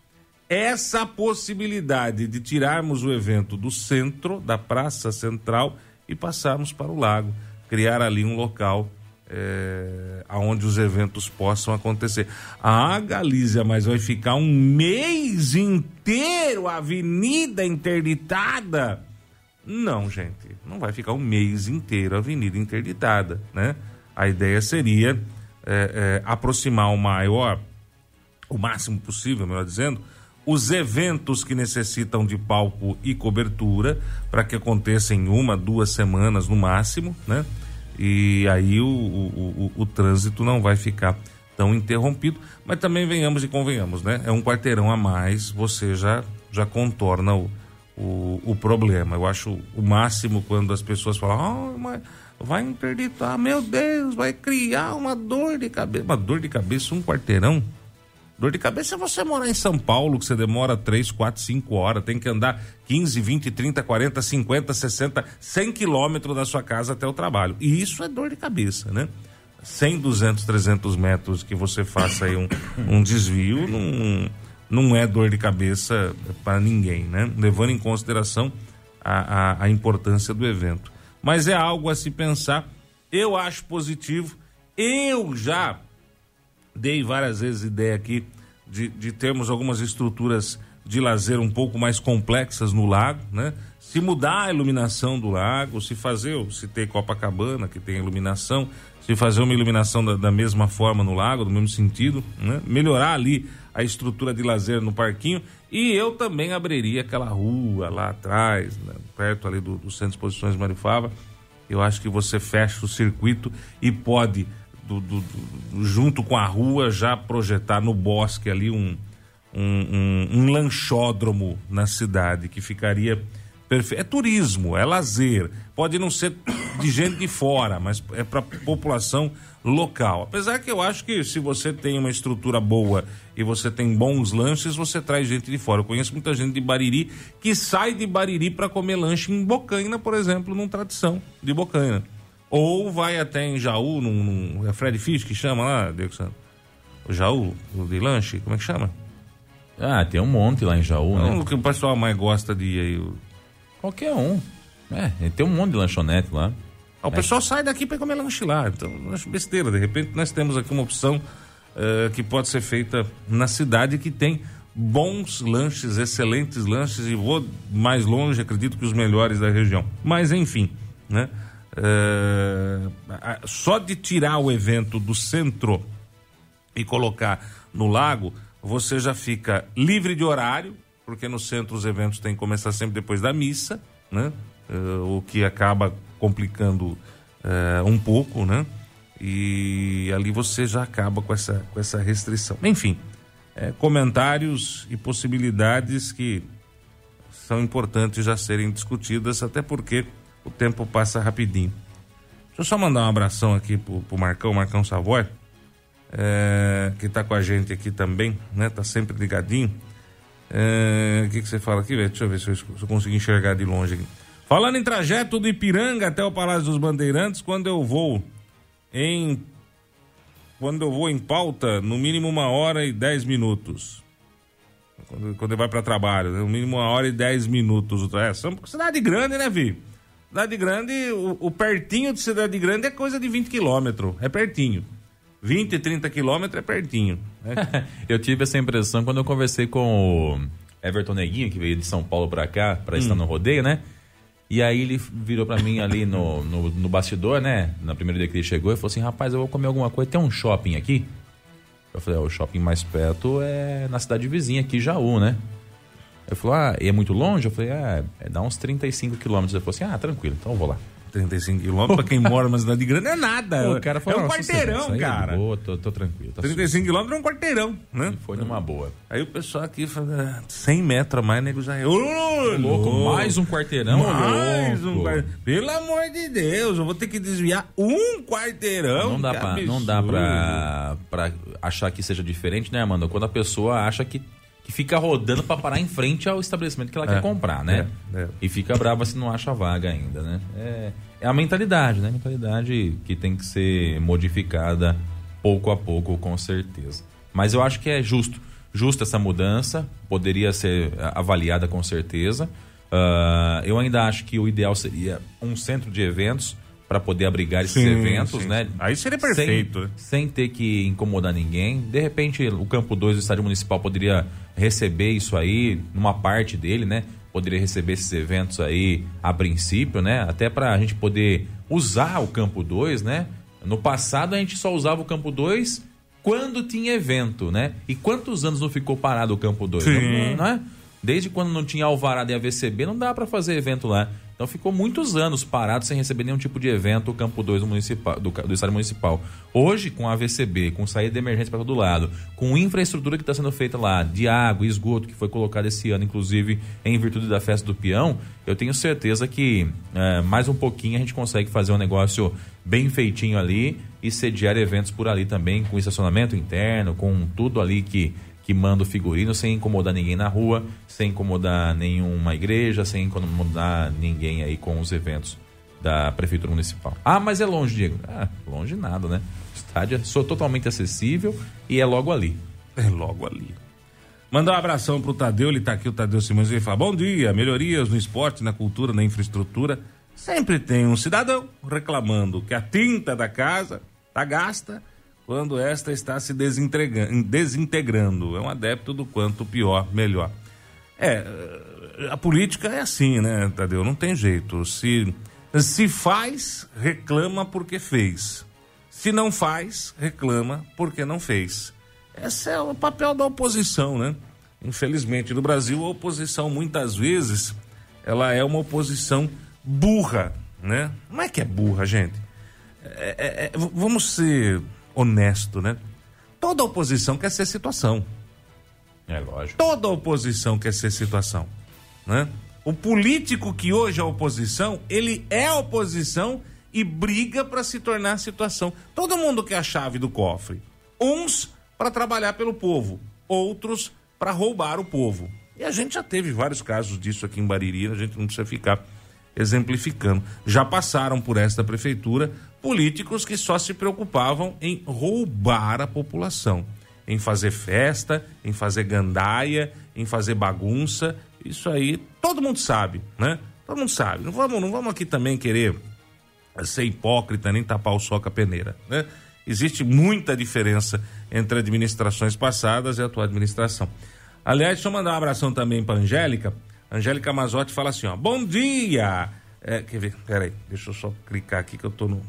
essa possibilidade de tirarmos o evento do centro, da praça central, e passarmos para o lago, criar ali um local é, onde os eventos possam acontecer. Ah, Galícia, mas vai ficar um mês inteiro a avenida interditada? Não, gente, não vai ficar um mês inteiro a avenida interditada, né? A ideia seria é, é, aproximar o maior, o máximo possível, melhor dizendo, os eventos que necessitam de palco e cobertura para que aconteça em uma, duas semanas no máximo, né? E aí o, o, o, o, trânsito não vai ficar tão interrompido, mas também venhamos e convenhamos, né? É um quarteirão a mais, você já, já contorna o, o, o problema. Eu acho o máximo quando as pessoas falam, oh, mas vai interditar, meu Deus, vai criar uma dor de cabeça. Uma dor de cabeça, um quarteirão. Dor de cabeça é você morar em São Paulo, que você demora 3, 4, 5 horas, tem que andar 15, 20, 30, 40, 50, 60, 100 quilômetros da sua casa até o trabalho. E isso é dor de cabeça, né? 100, 200, 300 metros que você faça aí um, um desvio, não, não é dor de cabeça para ninguém, né? Levando em consideração a, a, a importância do evento. Mas é algo a se pensar. Eu acho positivo. Eu já dei várias vezes ideia aqui de, de termos algumas estruturas de lazer um pouco mais complexas no lago, né? Se mudar a iluminação do lago, se fazer, se ter Copacabana que tem iluminação, se fazer uma iluminação da, da mesma forma no lago, do mesmo sentido, né? Melhorar ali a estrutura de lazer no parquinho e eu também abriria aquela rua lá atrás, né? perto ali do, do Centro de Exposições Marifava. Eu acho que você fecha o circuito e pode do, do, junto com a rua, já projetar no bosque ali um, um, um, um lanchódromo na cidade que ficaria perfeito. É turismo, é lazer. Pode não ser de gente de fora, mas é para população local. Apesar que eu acho que se você tem uma estrutura boa e você tem bons lanches, você traz gente de fora. Eu conheço muita gente de Bariri que sai de Bariri para comer lanche em Bocaina, por exemplo, num tradição de Bocaina. Ou vai até em Jaú, num, num é Fred Fish que chama lá, Diego Santos? O Jaú, o de lanche, como é que chama? Ah, tem um monte lá em Jaú, Não, né? o que o pessoal mais gosta de aí. o- Qualquer um. É, tem um monte de lanchonete lá. Ah, O pessoal sai daqui para comer lanche lá. Então, acho besteira. De repente, nós temos aqui uma opção eh, que pode ser feita na cidade que tem bons lanches, excelentes lanches e vou mais longe, acredito que os melhores da região. Mas, enfim, né? A- só de tirar o evento do centro e colocar no lago, você já fica livre de horário, porque no centro os eventos têm que começar sempre depois da missa, né? Eh, o que acaba complicando eh, um pouco, né? E ali você já acaba com essa, com essa restrição. Enfim, eh, comentários e possibilidades que são importantes já serem discutidas, até porque o tempo passa rapidinho. Deixa eu só mandar um abração aqui pro, pro Marcão, Marcão Savoy, é, que tá com a gente aqui também, né? Tá sempre ligadinho. É, O que, que você fala aqui, velho? Deixa eu ver se eu, se eu consigo enxergar de longe aqui. Falando em trajeto do Ipiranga até o Palácio dos Bandeirantes, quando eu vou em. Quando eu vou em pauta, no mínimo uma hora e dez minutos. Quando, quando vai para trabalho, né? no mínimo uma hora e dez minutos. É, são cidade grande, né, Vi? Cidade grande, o, o pertinho de cidade grande é coisa de 20 quilômetros. É pertinho. 20, 30 quilômetros é pertinho. né? Eu tive essa impressão quando eu conversei com o Everton Neguinho, que veio de São Paulo pra cá, pra estar no rodeio, né? E aí ele virou pra mim ali no, no, no bastidor, né? Na primeira dia que ele chegou, e falou assim: rapaz, eu vou comer alguma coisa. Tem um shopping aqui? Eu falei: "Ah, o shopping mais perto é na cidade vizinha aqui, Jaú, né? Ele falou: ah, e é muito longe? Eu falei: ah, é, dá uns 35 quilômetros. Ele falou assim: ah, tranquilo, então eu vou lá. 35 quilômetros, pra quem mora numa cidade grande, é nada. o cara falou: é um "Não, quarteirão, cara. Boa, tô, tô tranquilo. Tá 35 quilômetros é um quarteirão, né? Foi numa boa. Aí o pessoal aqui fala, ah, 100 metros a mais, nego já é. Ô, Louco, mais um quarteirão, Mais louco. um quarteirão. Pelo amor de Deus, eu vou ter que desviar um quarteirão. Não dá, pra, não dá pra, pra achar que seja diferente, né, Amanda? Quando a pessoa acha que, que fica rodando pra parar em frente ao estabelecimento que ela quer comprar, né? é, é. E fica brava se não acha vaga ainda, né? É, é a mentalidade, né? A mentalidade que tem que ser modificada pouco a pouco, com certeza. Mas eu acho que é justo. Justa essa mudança, poderia ser ah, avaliada com certeza. Ah, eu ainda acho que o ideal seria um centro de eventos para poder abrigar esses Sim, eventos, sim, né? sim. Aí seria perfeito, né? Sem, sem ter que incomodar ninguém. De repente, o campo 2 do estádio municipal poderia receber isso aí, numa parte dele, né? Poderia receber esses eventos aí a princípio, né? Até para a gente poder usar o campo 2, né? No passado a gente só usava o campo 2 quando tinha evento, né? E quantos anos não ficou parado o campo 2? Sim. Não, não é? Desde quando não tinha alvará de AVCB, não dá para fazer evento lá. Então ficou muitos anos parado sem receber nenhum tipo de evento o campo 2 do, municipal, do, do estádio municipal. Hoje, com a AVCB, com saída de emergência para todo lado, com infraestrutura que está sendo feita lá, de água, esgoto, que foi colocado esse ano, inclusive em virtude da festa do peão, eu tenho certeza que é, mais um pouquinho a gente consegue fazer um negócio bem feitinho ali e sediar eventos por ali também, com estacionamento interno, com tudo ali que, que manda o figurino sem incomodar ninguém na rua, sem incomodar nenhuma igreja, sem incomodar ninguém aí com os eventos da Prefeitura Municipal. Ah, mas é longe, Diego. Ah, longe nada, né? O estádio é totalmente acessível e é logo ali. É logo ali. Mandar um abração pro Tadeu, ele tá aqui, o Tadeu Simões, ele fala, bom dia, melhorias no esporte, na cultura, na infraestrutura. Sempre tem um cidadão reclamando que a tinta da casa tá gasta quando esta está se desintegrando. É um adepto do quanto pior, melhor. É, a política é assim, né, Tadeu? Não tem jeito. Se, se faz, reclama porque fez. Se não faz, reclama porque não fez. Esse é o papel da oposição, né? Infelizmente, no Brasil, a oposição muitas vezes ela é uma oposição burra, né? Não é que é burra, gente. É, é, é, vamos ser honesto, né? Toda oposição quer ser situação. É lógico. Toda oposição quer ser situação, né? O político que hoje é oposição, ele é oposição e briga para se tornar situação. Todo mundo quer a chave do cofre. Uns para trabalhar pelo povo, outros para roubar o povo. E a gente já teve vários casos disso aqui em Bariri, a gente não precisa ficar exemplificando. Já passaram por esta prefeitura políticos que só se preocupavam em roubar a população, em fazer festa, em fazer gandaia, em fazer bagunça. Isso aí todo mundo sabe, né? Todo mundo sabe. Não vamos, não vamos aqui também querer ser hipócrita nem tapar o sol com a peneira, né? Existe muita diferença entre administrações passadas e a atual administração. Aliás, deixa eu mandar um abração também para Angélica. Angélica Mazotti fala assim, ó, bom dia! É, quer ver? Peraí, deixa eu só clicar aqui que eu tô no...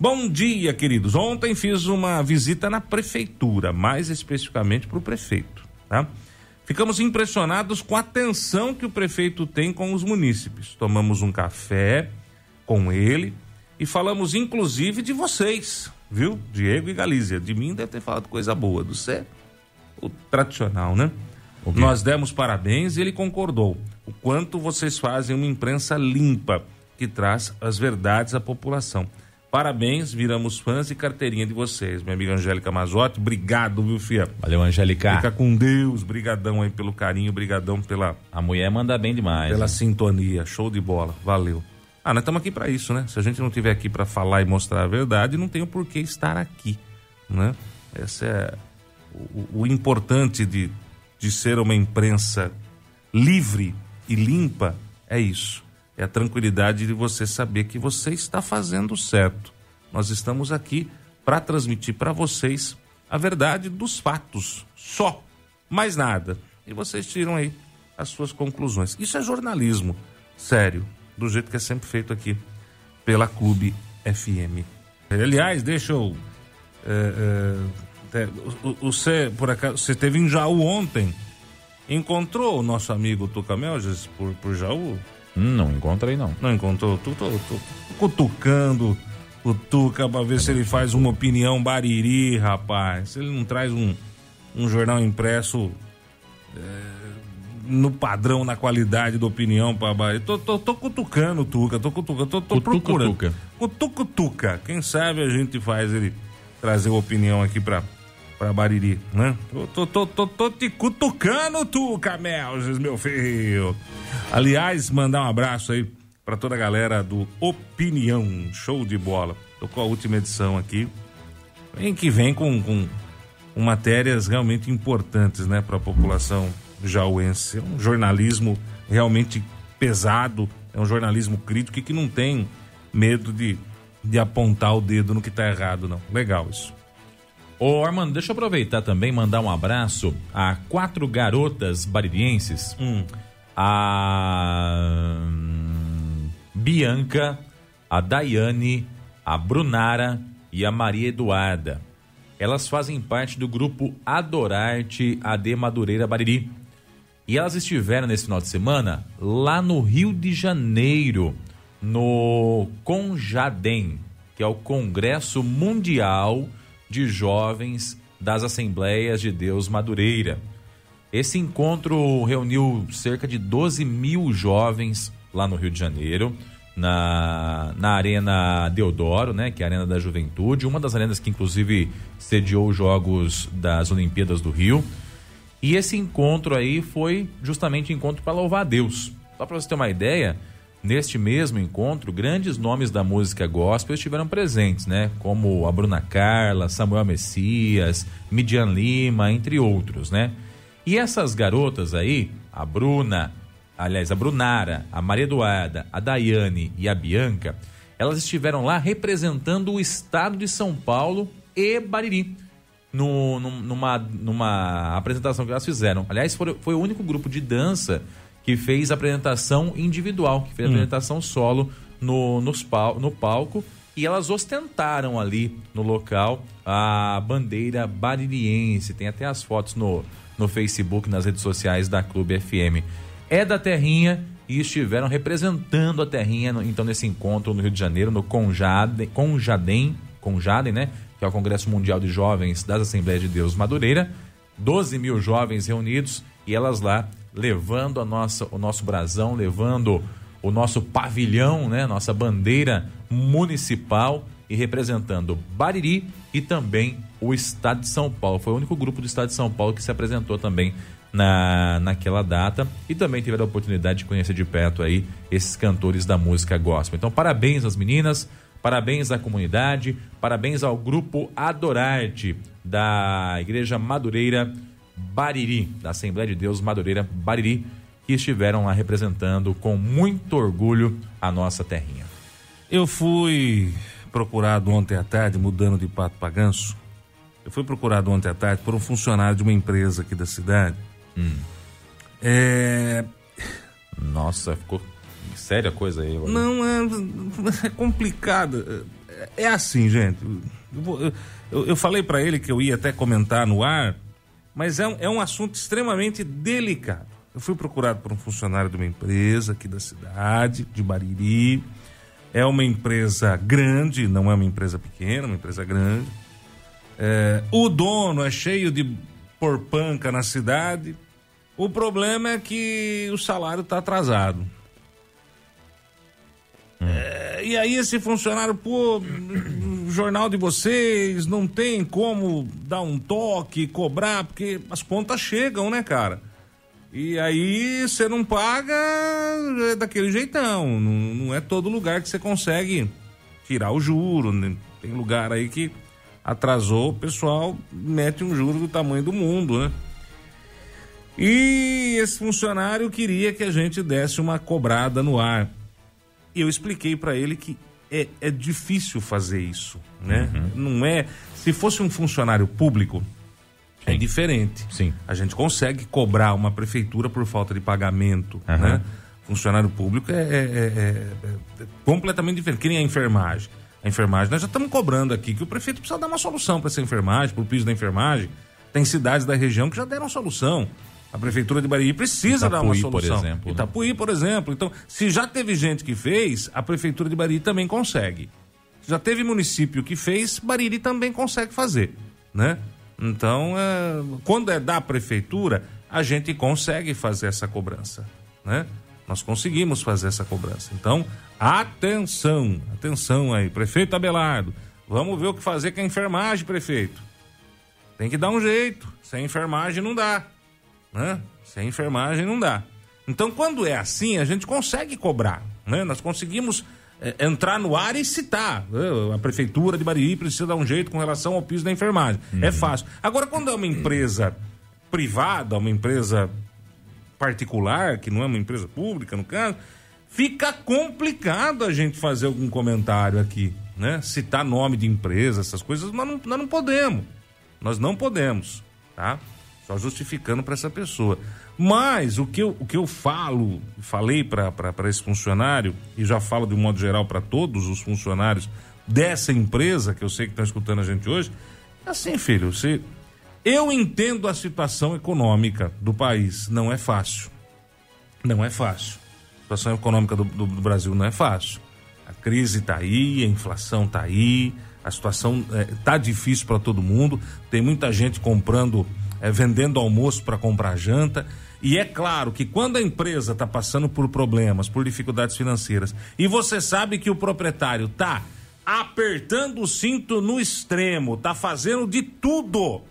Bom dia, queridos. Ontem fiz uma visita na prefeitura, mais especificamente para o prefeito, tá? Ficamos impressionados com a atenção que o prefeito tem com os munícipes. Tomamos um café com ele e falamos inclusive de vocês, viu? Diego e Galícia. De mim deve ter falado coisa boa, do você, o tradicional, né? Okay. Nós demos parabéns e ele concordou. O quanto vocês fazem uma imprensa limpa que traz as verdades à população. Parabéns, viramos fãs e carteirinha de vocês. Minha amiga Angélica Mazotti, obrigado, viu, Fia? Valeu, Angélica. Fica com Deus, brigadão aí pelo carinho, brigadão pela... A mulher manda bem demais. Pela sintonia, show de bola, valeu. Ah, nós estamos aqui para isso, né? Se a gente não estiver aqui para falar e mostrar a verdade, não tem o porquê estar aqui, né? Esse é o, o importante de, de ser uma imprensa livre e limpa, é isso é a tranquilidade de você saber que você está fazendo certo. Nós estamos aqui para transmitir para vocês a verdade dos fatos, só, mais nada. E vocês tiram aí as suas conclusões. Isso é jornalismo, sério, do jeito que é sempre feito aqui pela Clube FM. Aliás, deixa eu. É, é, você, por acaso, você esteve em Jaú ontem. Encontrou o nosso amigo Tuca Melges por, por Jaú? Hum, não encontrei, não. Não encontrou? Tô, tô, tô cutucando o Tuca pra ver é se ele faz uma opinião bariri, rapaz. Se ele não traz um, um jornal impresso é, no padrão, na qualidade da opinião pra Bahia. Tô, tô, tô cutucando o Tuca, tô cutucando, tô, tô Cutuca, procurando. Tuca. Cutuca, Tuca. Quem sabe a gente faz ele trazer opinião aqui pra pra Bariri, né? Tô, tô, tô, tô, te cutucando tu, Camelges, meu filho. Aliás, mandar um abraço aí para toda a galera do Opinião, show de bola. Tô com a última edição aqui, em que vem com, com, com matérias realmente importantes, né, para a população jauense. É um jornalismo realmente pesado, é um jornalismo crítico e que não tem medo de, de apontar o dedo no que tá errado, não. Legal isso. Ô Armando, deixa eu aproveitar também mandar um abraço a quatro garotas baririenses. Hum. A Bianca, a Daiane, a Brunara e a Maria Eduarda. Elas fazem parte do grupo Adorarte AD Madureira Bariri. E elas estiveram nesse final de semana lá no Rio de Janeiro, no Conjadem, que é o Congresso Mundial de jovens das Assembleias de Deus Madureira. Esse encontro reuniu cerca de 12 mil jovens lá no Rio de Janeiro, na, na Arena Deodoro, né, que é a Arena da Juventude, uma das arenas que inclusive sediou os Jogos das Olimpíadas do Rio. E esse encontro aí foi justamente encontro para louvar a Deus. Só para você ter uma ideia, neste mesmo encontro, grandes nomes da música gospel estiveram presentes, né? Como a Bruna Carla, Samuel Messias, Midian Lima, entre outros, né? E essas garotas aí, a Bruna, aliás, a Brunara, a Maria Eduarda, a Daiane e a Bianca, elas estiveram lá representando o estado de São Paulo e Bariri. No, numa, numa apresentação que elas fizeram. Aliás, foi, foi o único grupo de dança que fez apresentação individual, que fez hum. apresentação solo no, nos, no palco. E elas ostentaram ali no local a bandeira baririense. Tem até as fotos no, no Facebook, nas redes sociais da Clube FM. É da Terrinha e estiveram representando a Terrinha, então, nesse encontro no Rio de Janeiro, no Conjadem, Conjadem, Conjadem, né? Que é o Congresso Mundial de Jovens das Assembleias de Deus Madureira. 12 mil jovens reunidos e elas lá levando a nossa, o nosso brasão, levando o nosso pavilhão, né? Nossa bandeira municipal e representando Bariri e também o Estado de São Paulo. Foi o único grupo do Estado de São Paulo que se apresentou também na, naquela data e também tiveram a oportunidade de conhecer de perto aí esses cantores da música gospel. Então, parabéns às meninas, parabéns à comunidade, parabéns ao grupo Adorarte da Igreja Madureira Bariri, da Assembleia de Deus Madureira Bariri, que estiveram lá representando com muito orgulho a nossa terrinha. Eu fui procurado ontem à tarde, mudando de pato para ganso. Eu fui procurado ontem à tarde por um funcionário de uma empresa aqui da cidade Hum. É... Nossa, ficou séria a coisa aí. Não, é, é complicado. É, é assim, gente. Eu, eu, eu falei para ele que eu ia até comentar no ar, mas é um, é um assunto extremamente delicado. Eu fui procurado por um funcionário de uma empresa aqui da cidade, de Bariri. É uma empresa grande, não é uma empresa pequena, é uma empresa grande. É, o dono é cheio de porpanca na cidade o problema é que o salário está atrasado. Hum. É, e aí esse funcionário, pô, o jornal de vocês não tem como dar um toque, cobrar, porque as contas chegam, né, cara? E aí você não paga é daquele jeitão. Não, não é todo lugar que você consegue tirar o juro. Né? Tem lugar aí que atrasou, o pessoal mete um juro do tamanho do mundo, né? E esse funcionário queria que a gente desse uma cobrada no ar. E eu expliquei para ele que é, é, difícil fazer isso, né? Uhum. Não é. Se fosse um funcionário público, é Sim. é diferente. Sim. A gente consegue cobrar uma prefeitura por falta de pagamento, uhum. né? Funcionário público é, é, é, é, completamente diferente. Que nem a enfermagem. A enfermagem, nós já estamos cobrando aqui que o prefeito precisa dar uma solução para essa enfermagem, para o piso da enfermagem. Tem cidades da região que já deram solução. A prefeitura de Bariri precisa Itapuí, dar uma solução. Por exemplo, né? Itapuí, por exemplo. Então, se já teve gente que fez, a prefeitura de Bariri também consegue. Já teve município que fez, Bariri também consegue fazer, né? Então, é, quando é da prefeitura, a gente consegue fazer essa cobrança, né? Nós conseguimos fazer essa cobrança. Então, atenção, atenção aí, prefeito Abelardo. Vamos ver o que fazer com a enfermagem, prefeito. Tem que dar um jeito. Sem enfermagem não dá né? Sem enfermagem não dá. Então, quando é assim, a gente consegue cobrar, né? Nós conseguimos é, entrar no ar e citar. Né? A prefeitura de Bariri precisa dar um jeito com relação ao piso da enfermagem. Uhum. É fácil. Agora, quando é uma empresa privada, uma empresa particular, que não é uma empresa pública, no caso, fica complicado a gente fazer algum comentário aqui, né? Citar nome de empresa, essas coisas, nós não, nós não podemos. Nós não podemos, tá? Só justificando para essa pessoa. Mas o que eu, o que eu falo, falei para esse funcionário, e já falo de um modo geral para todos os funcionários dessa empresa, que eu sei que estão escutando a gente hoje, é assim, filho, você, eu entendo a situação econômica do país, não é fácil. Não é fácil. A situação econômica do, do, do Brasil não é fácil. A crise está aí, a inflação está aí, a situação está é, difícil para todo mundo, tem muita gente comprando é, vendendo almoço para comprar janta. E é claro que quando a empresa está passando por problemas, por dificuldades financeiras, e você sabe que o proprietário está apertando o cinto no extremo, está fazendo de tudo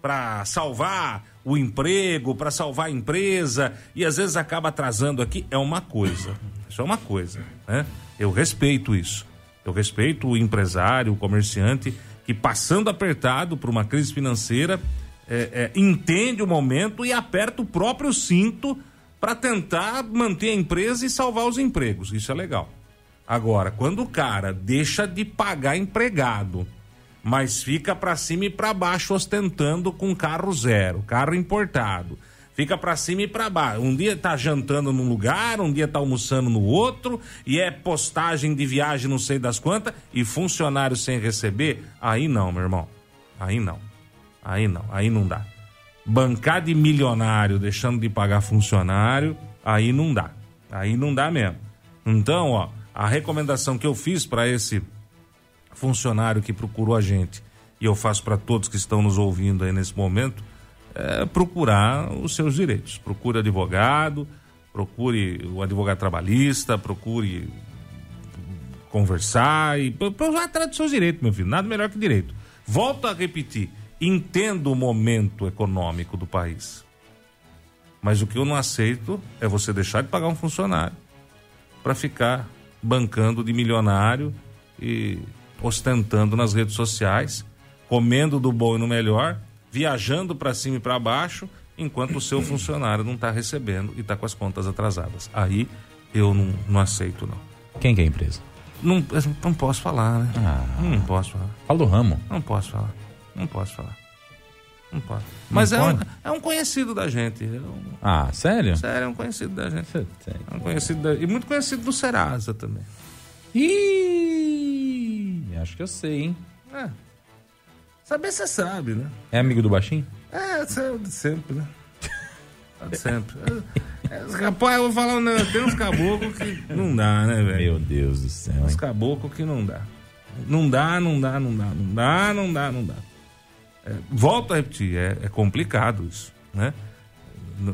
para salvar o emprego, para salvar a empresa e às vezes acaba atrasando aqui, é uma coisa. Isso é uma coisa, né? Eu respeito isso. Eu respeito o empresário, o comerciante que passando apertado por uma crise financeira é, é, entende o momento e aperta o próprio cinto para tentar manter a empresa e salvar os empregos. Isso é legal. Agora, quando o cara deixa de pagar empregado, mas fica para cima e para baixo ostentando com carro zero, carro importado, fica para cima e para baixo. Um dia tá jantando num lugar, um dia tá almoçando no outro, e é postagem de viagem não sei das quantas, e funcionário sem receber, aí não, meu irmão. Aí não. Aí não, aí não dá. Bancar de milionário deixando de pagar funcionário, aí não dá. Aí não dá mesmo. Então, ó, a recomendação que eu fiz para esse funcionário que procurou a gente, e eu faço para todos que estão nos ouvindo aí nesse momento, é procurar os seus direitos. Procure advogado, procure o advogado trabalhista, procure conversar e para atrás dos seus direitos, meu filho. Nada melhor que direito. Volto a repetir entendo o momento econômico do país. Mas o que eu não aceito é você deixar de pagar um funcionário para ficar bancando de milionário e ostentando nas redes sociais, comendo do bom e no melhor, viajando para cima e para baixo, enquanto o seu funcionário não está recebendo e está com as contas atrasadas. Aí eu não, não aceito, não. Quem que é a empresa? Não, não posso falar, né? Ah, não posso falar. Fala do ramo. Não posso falar. Não posso falar. Não posso. Mas Não é, um, é um conhecido da gente. É um, Ah, sério? sério, é um conhecido da gente. Você tem. É um conhecido da- e muito conhecido do Serasa também. Ih, acho que eu sei, hein? É. Saber você sabe, né? É amigo do baixinho? É, você- de sempre, né? De sempre. É, é, rapaz, eu vou falar, negócio, tem uns caboclos que não dá, né, velho? Meu Deus do céu, Uns caboclos que não dá. Não dá, não dá, não dá, não dá, não dá, não dá. É, volto a repetir, é, é complicado isso, né?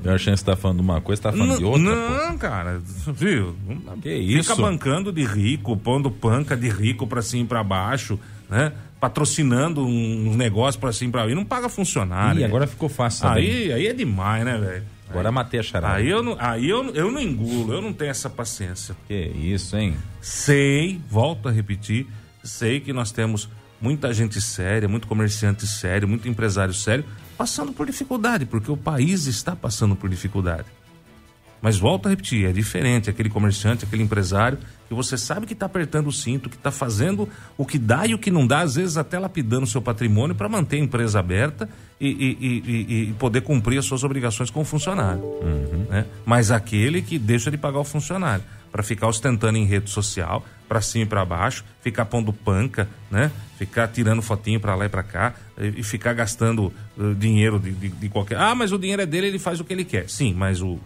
Eu achei que você tá falando de uma coisa, você tá falando de outra, pô. Não, cara, viu? Que isso? Fica bancando de rico, pondo panca de rico pra cima e pra baixo, né? Patrocinando uns negócios pra cima e pra baixo. E não paga funcionário. Ih, agora ficou fácil saber. Aí, aí é demais, né, velho? Agora matei a charada. Aí eu não, aí eu, eu não engulo, eu não tenho essa paciência. Que isso, hein? Sei, volto a repetir, sei que nós temos muita gente séria, muito comerciante sério, muito empresário sério, passando por dificuldade, porque o país está passando por dificuldade. Mas volto a repetir, é diferente aquele comerciante, aquele empresário que você sabe que está apertando o cinto, que está fazendo o que dá e o que não dá, às vezes até lapidando seu patrimônio para manter a empresa aberta e, e- e- e- poder cumprir as suas obrigações com o funcionário. né? Mas aquele que deixa de pagar o funcionário para ficar ostentando em rede social, para cima e para baixo, ficar pondo panca, né? Ficar tirando fotinho para lá e para cá e, ficar gastando eh, dinheiro de, de- de qualquer. Ah, mas o dinheiro é dele, ele faz o que ele quer. Sim, mas o,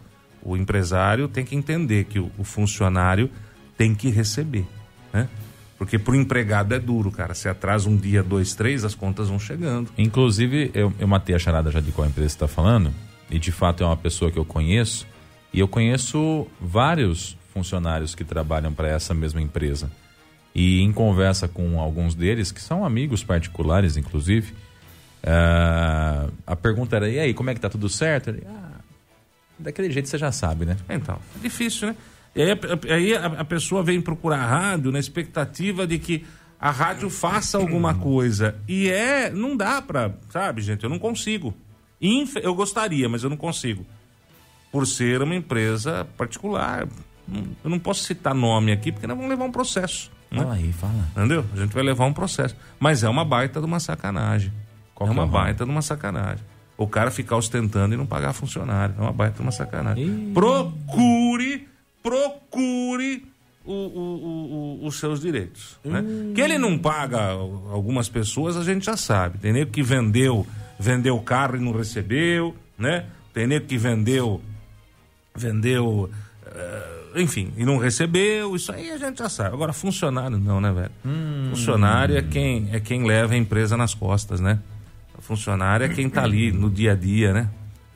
o empresário tem que entender que o, o funcionário tem que receber, né? Porque pro empregado é duro, cara. Se atrasa um dia, dois, três, as contas vão chegando. Inclusive, eu, eu matei a charada já de qual empresa está falando, e de fato é uma pessoa que eu conheço, e eu conheço vários funcionários que trabalham para essa mesma empresa. E em conversa com alguns deles, que são amigos particulares, inclusive, ah, a pergunta era: e aí, como é que tá tudo certo? Ele, ah, daquele jeito você já sabe, né? Então, difícil, né? E aí, a- aí a, pessoa vem procurar a rádio na expectativa de que a rádio faça alguma coisa. E é, não dá pra, sabe, gente? Eu não consigo. Eu gostaria, mas eu não consigo. Por ser uma empresa particular. Não- Eu não posso citar nome aqui, porque nós vamos levar um processo. né? Fala aí, fala. Entendeu? A gente vai levar um processo. Mas é uma baita de uma sacanagem. Qual é é uma ramo? baita de uma sacanagem. O cara ficar ostentando e não pagar funcionário. É uma baita de uma sacanagem. Procure, procure o- o- o- os seus direitos. né? Que ele não paga algumas pessoas, a gente já sabe. Tem nego que vendeu, vendeu carro e não recebeu, né? Tem nego que vendeu, vendeu, eh, enfim, e não recebeu. Isso aí a gente já sabe. Agora, funcionário não, né, velho? Funcionário é quem, é quem leva a empresa nas costas, né? Funcionário é quem tá ali no dia a dia, né?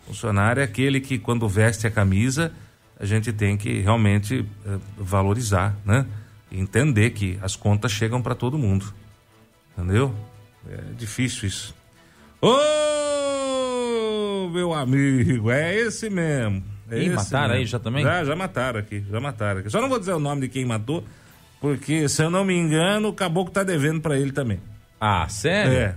Funcionário é aquele que, quando veste a camisa, a gente tem que realmente eh, valorizar, né? E entender que as contas chegam para todo mundo. Entendeu? É difícil isso. Ô, meu amigo, é esse mesmo. É Ih, mataram mesmo. aí já também? Já, já mataram aqui, já mataram aqui. Só não vou dizer o nome de quem matou, porque se eu não me engano, o caboclo tá devendo pra ele também. Ah, sério? É.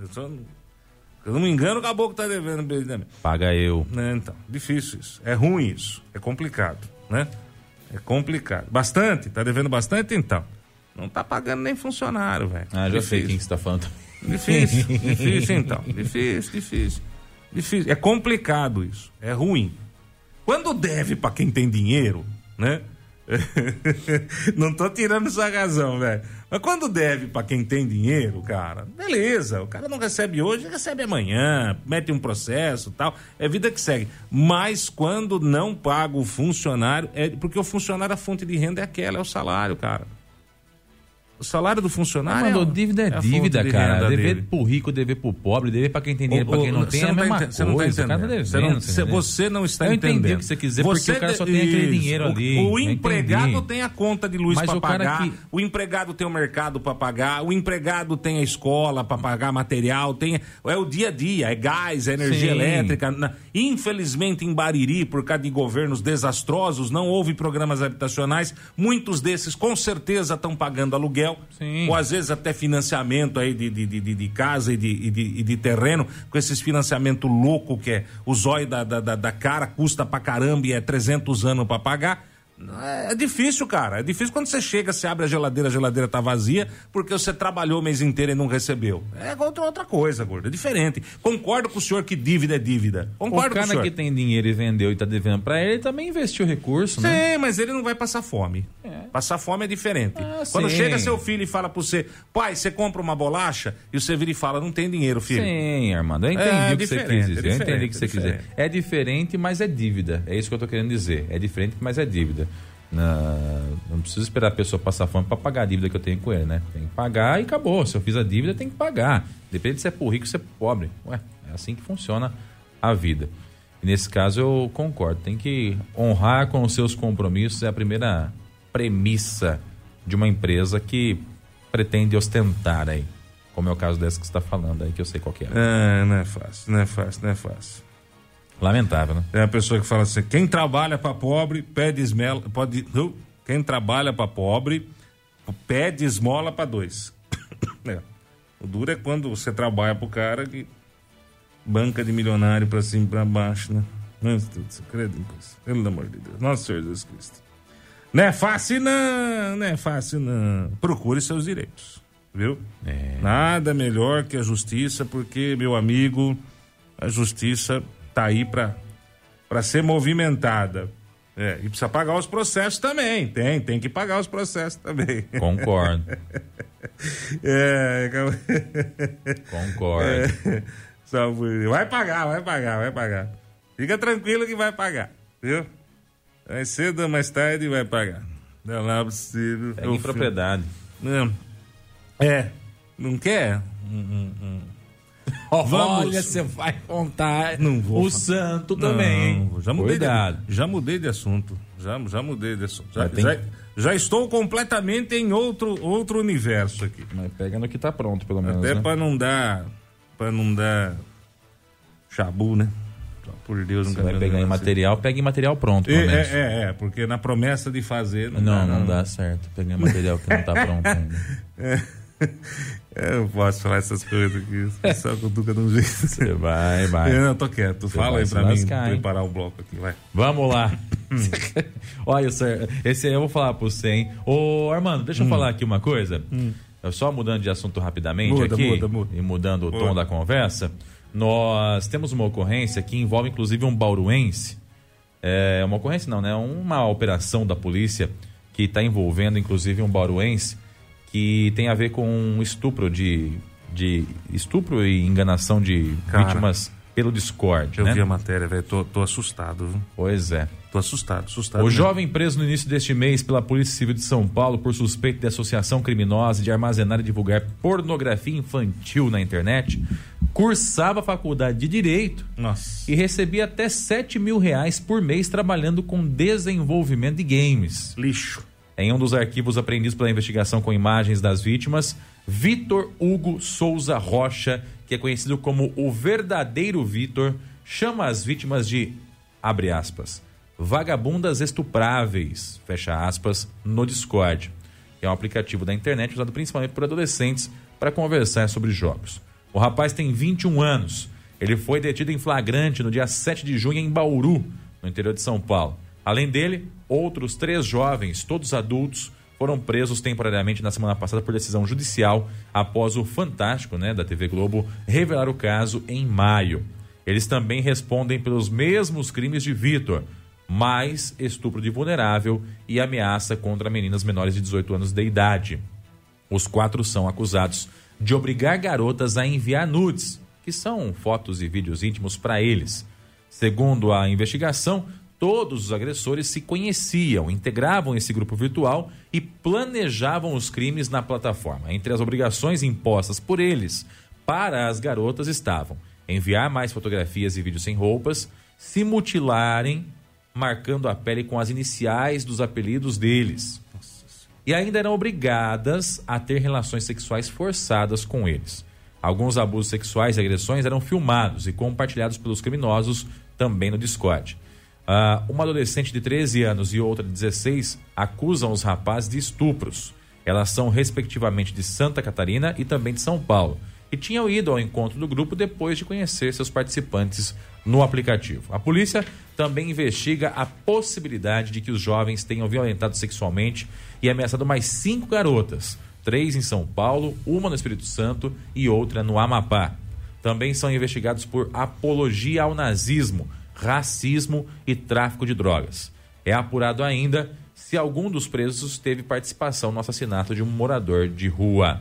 Eu só se eu não me engano, o caboclo tá devendo pra ele também. Paga eu. Né, então, difícil isso. É ruim isso. É complicado, né? É complicado. Bastante? Tá devendo bastante, então. Não tá pagando nem funcionário, velho. Ah, já sei Difícil. quem que você tá falando. Difícil, difícil então. Difícil, difícil. Difícil. É complicado isso. É ruim. Quando deve pra quem tem dinheiro, né? Não tô tirando sua razão, velho. Mas quando deve pra quem tem dinheiro, cara, beleza. O cara não recebe hoje, recebe amanhã, mete um processo tal. É vida que segue. Mas quando não paga o funcionário, é porque o funcionário, a fonte de renda é aquela, é o salário, cara. O salário do funcionário. Mandou é, dívida é, fonte dívida, de cara. Dever dele. pro rico, dever pro pobre, dever pra quem tem dinheiro, pra quem não tem, você é a mesma coisa. Você não tá o cara tá entendendo. Você não, você você- você não está Eu entendi entendendo. o que você quis dizer, porque Você o cara só de- tem aquele dinheiro O- ali. O, empregado entendi. tem a conta de luz para pagar, que- o empregado tem o mercado para pagar, o empregado tem a escola para pagar material, tem é o dia a dia, é gás, é energia Sim. elétrica. Infelizmente em Bariri, por causa de governos desastrosos, não houve programas habitacionais. Muitos desses com certeza estão pagando aluguel, Sim. ou às vezes até financiamento aí de, de, de, de- casa e de, e de, e de terreno, com esses financiamento louco que é o zóio da, da, da, cara, custa pra caramba e é 300 anos pra pagar. É difícil, cara. É difícil quando você chega, você abre a geladeira, a geladeira tá vazia, porque você trabalhou o mês inteiro e não recebeu. É outra, outra coisa, gordo. É diferente. Concordo com o senhor que dívida é dívida. O Concordo com o cara senhor. que tem dinheiro e vendeu e tá devendo pra ele, ele também investiu recurso, né? Sim, mas ele não vai passar fome. Passar fome é diferente. Ah, Quando sim. chega seu filho e fala pra você, pai, você compra uma bolacha, e você vira e fala, não tem dinheiro, filho. Sim, Armando, eu entendi É o que você quis dizer. é eu entendi o que você é quis dizer. É diferente, mas é dívida. É isso que eu tô querendo dizer. É diferente, mas é dívida. Na- Não preciso esperar a pessoa passar fome pra pagar a dívida que eu tenho com ele, né? Tem que pagar e acabou. Se eu fiz a dívida, tem que pagar. Depende se é por rico ou se é pobre. Ué, é assim que funciona a vida. E nesse caso eu concordo. Tem que honrar com os seus compromissos. É a primeira premissa de uma empresa que pretende ostentar aí. Como é o caso dessa que você está falando aí, que eu sei qual é. É, não é fácil, não é fácil, não é fácil. Lamentável, né? Tem a pessoa que fala assim: quem trabalha pra pobre pede esmola. Pode, não, quem trabalha pra pobre pede esmola pra dois. É. O duro é quando você trabalha pro cara que banca de milionário pra cima e pra baixo, né? Nossa, Deus do céu, credo em coisa. Pelo amor de Deus. Nosso Senhor Jesus Cristo. Não é fácil, não. Não é fácil, não. Procure seus direitos, viu? É. Nada melhor que a justiça, porque, meu amigo, a justiça tá aí pra, pra ser movimentada. É, e precisa pagar os processos também. Tem, tem que pagar os processos também. Concordo, É, concordo. Só por- Vai pagar, vai pagar, vai pagar. Fica tranquilo que vai pagar, viu? Mais cedo ou mais tarde vai pagar. Não é possível. Pega em propriedade. Não. É, não quer? Hum, hum, hum. Vamos. Olha, você vai contar Não vou o fa- santo também. Não, já mudei Cuidado. De, já mudei de assunto. Já, já mudei de assunto. Já, tem- já, já estou completamente em outro, outro universo aqui. Mas pega no que tá pronto, pelo menos. Até né? pra não dar. pra não dar. chabu, né? Por Deus, nunca vai um pegar em material, pega em material pronto, É, menos. é, é, é, porque na promessa de fazer. Não, Não, dá, não dá certo. Pegar em material que não tá pronto ainda. Eu não posso falar essas coisas aqui. Só que eu tô de um jeito. Você vai, vai. Eu não tô quieto. Fala vai aí pra mim hein? preparar o bloco aqui, vai. Vamos lá. Olha, sir, esse aí eu vou falar pro você, hein? Ô, Armando, deixa Hum. eu falar aqui uma coisa. Eu Só mudando de assunto rapidamente Muda, aqui muda, muda. e mudando o tom Muda. da conversa. Nós temos uma ocorrência que envolve inclusive um bauruense. É uma ocorrência não, né? Uma operação da polícia que está envolvendo inclusive um bauruense que tem a ver com um estupro de, de estupro e enganação de Cara, vítimas pelo Discord, Eu né? vi a matéria, velho. Tô, tô assustado, viu? Pois é. Tô assustado, assustado. O mesmo. jovem preso no início deste mês pela Polícia Civil de São Paulo por suspeito de associação criminosa de armazenar e divulgar pornografia infantil na internet, cursava a faculdade de Direito Nossa. e recebia até 7 mil reais por mês trabalhando com desenvolvimento de games. Lixo. Em um dos arquivos apreendidos pela investigação com imagens das vítimas, Vitor Hugo Souza Rocha, que é conhecido como o verdadeiro Vitor, chama as vítimas de, abre aspas, vagabundas estupráveis, fecha aspas, no Discord, que é um aplicativo da internet usado principalmente por adolescentes para conversar sobre jogos. O rapaz tem 21 anos. Ele foi detido em flagrante no dia 7 de junho em Bauru, no interior de São Paulo. Além dele, outros três jovens, todos adultos, foram presos temporariamente na semana passada por decisão judicial após o Fantástico, né, da TV Globo, revelar o caso em maio. Eles também respondem pelos mesmos crimes de Vitor, mais estupro de vulnerável e ameaça contra meninas menores de 18 anos de idade. Os quatro são acusados de obrigar garotas a enviar nudes, que são fotos e vídeos íntimos para eles. Segundo a investigação, todos os agressores se conheciam, integravam esse grupo virtual e planejavam os crimes na plataforma. Entre as obrigações impostas por eles para as garotas estavam enviar mais fotografias e vídeos sem roupas, se mutilarem, marcando a pele com as iniciais dos apelidos deles. E ainda eram obrigadas a ter relações sexuais forçadas com eles. Alguns abusos sexuais e agressões eram filmados e compartilhados pelos criminosos também no Discord. Uh, uma adolescente de 13 anos e outra de 16 acusam os rapazes de estupros. Elas são, respectivamente, de Santa Catarina e também de São Paulo. E tinham ido ao encontro do grupo depois de conhecer seus participantes no aplicativo. A polícia também investiga a possibilidade de que os jovens tenham violentado sexualmente e ameaçado mais cinco garotas, três em São Paulo, uma no Espírito Santo e outra no Amapá. Também são investigados por apologia ao nazismo racismo e tráfico de drogas. É apurado ainda se algum dos presos teve participação no assassinato de um morador de rua.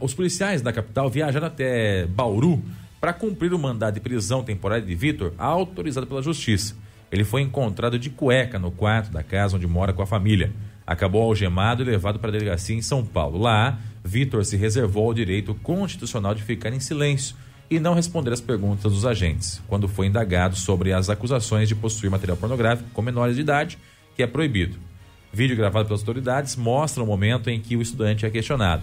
Os policiais da capital viajaram até Bauru para cumprir o mandado de prisão temporária de Vitor, autorizado pela justiça. Ele foi encontrado de cueca no quarto da casa onde mora com a família. Acabou algemado e levado para a delegacia em São Paulo. Lá, Vitor se reservou o direito constitucional de ficar em silêncio e não responder às perguntas dos agentes, quando foi indagado sobre as acusações de possuir material pornográfico com menores de idade, que é proibido. Vídeo gravado pelas autoridades mostra o momento em que o estudante é questionado.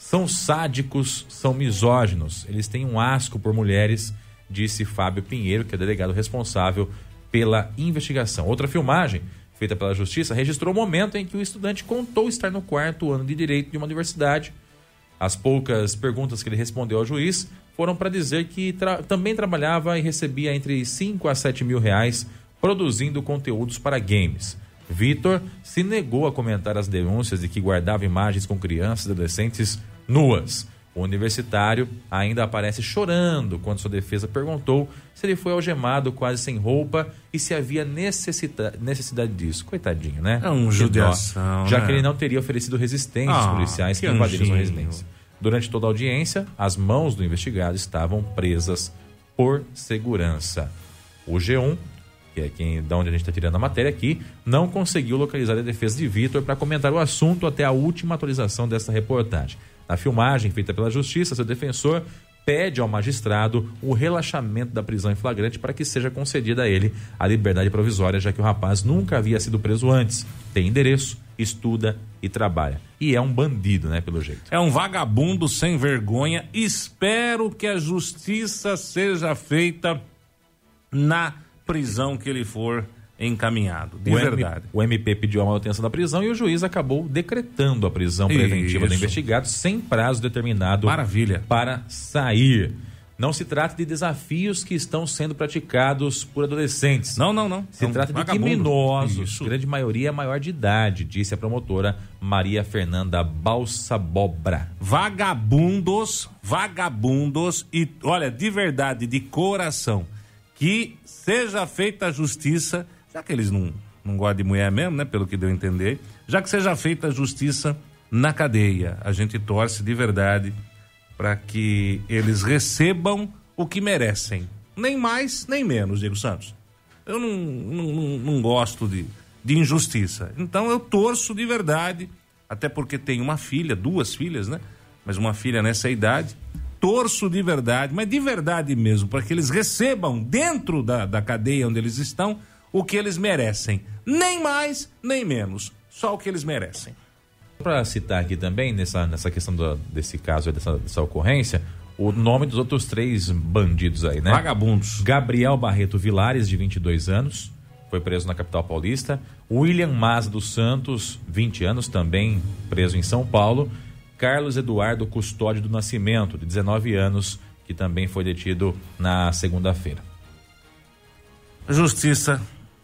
São sádicos, são misóginos, eles têm um asco por mulheres, disse Fábio Pinheiro, que é delegado responsável pela investigação. Outra filmagem, feita pela Justiça, registrou o momento em que o estudante contou estar no quarto ano de Direito de uma universidade. As poucas perguntas que ele respondeu ao juiz foram para dizer que tra também trabalhava e recebia entre 5 a 7 mil reais produzindo conteúdos para games. Vitor se negou a comentar as denúncias de que guardava imagens com crianças e adolescentes nuas. O universitário ainda aparece chorando quando sua defesa perguntou se ele foi algemado quase sem roupa e se havia necessita necessidade disso. Coitadinho, né? É um judiação. Já né? que ele não teria oferecido resistência aos Ah, policiais que, que invadiram sua residência. Durante toda a audiência, as mãos do investigado estavam presas por segurança. O G1, que é quem, da onde a gente está tirando a matéria aqui, não conseguiu localizar a defesa de Vitor para comentar o assunto até a última atualização dessa reportagem. Na filmagem feita pela Justiça, seu defensor pede ao magistrado o relaxamento da prisão em flagrante para que seja concedida a ele a liberdade provisória, já que o rapaz nunca havia sido preso antes. Tem endereço, estuda e trabalha. E é um bandido, né, pelo jeito. É um vagabundo sem vergonha. Espero que a justiça seja feita na prisão que ele for encaminhado. De o, M- verdade. o MP pediu a manutenção da prisão e o juiz acabou decretando a prisão preventiva do Isso. investigado sem prazo determinado Maravilha. para sair. Não se trata de desafios que estão sendo praticados por adolescentes. Não, não, não. Se É um trata de criminosos, Isso. grande maioria maior de idade, disse a promotora Maria Fernanda Balsabobra. Vagabundos, vagabundos e, olha, de verdade, de coração, que seja feita a justiça, já que eles não, não gostam de mulher mesmo, né, pelo que deu a entender, já que seja feita a justiça na cadeia. A gente torce de verdade para que eles recebam o que merecem. Nem mais, nem menos, Diego Santos. Eu não, não, não- gosto de, de injustiça. Então eu torço de verdade, até porque tenho uma filha, duas filhas, né? Mas uma filha nessa idade. Torço de verdade, mas de verdade mesmo, para que eles recebam dentro da, da cadeia onde eles estão o que eles merecem. Nem mais, nem menos. Só o que eles merecem. Para citar aqui também, nessa, nessa questão do- desse caso, dessa, dessa ocorrência, o nome dos outros três bandidos aí, né? Vagabundos. Gabriel Barreto Vilares, de 22 anos, foi preso na capital paulista. William Maza dos Santos, 20 anos, também preso em São Paulo. Carlos Eduardo Custódio do Nascimento, de 19 anos, que também foi detido na segunda-feira. Justiça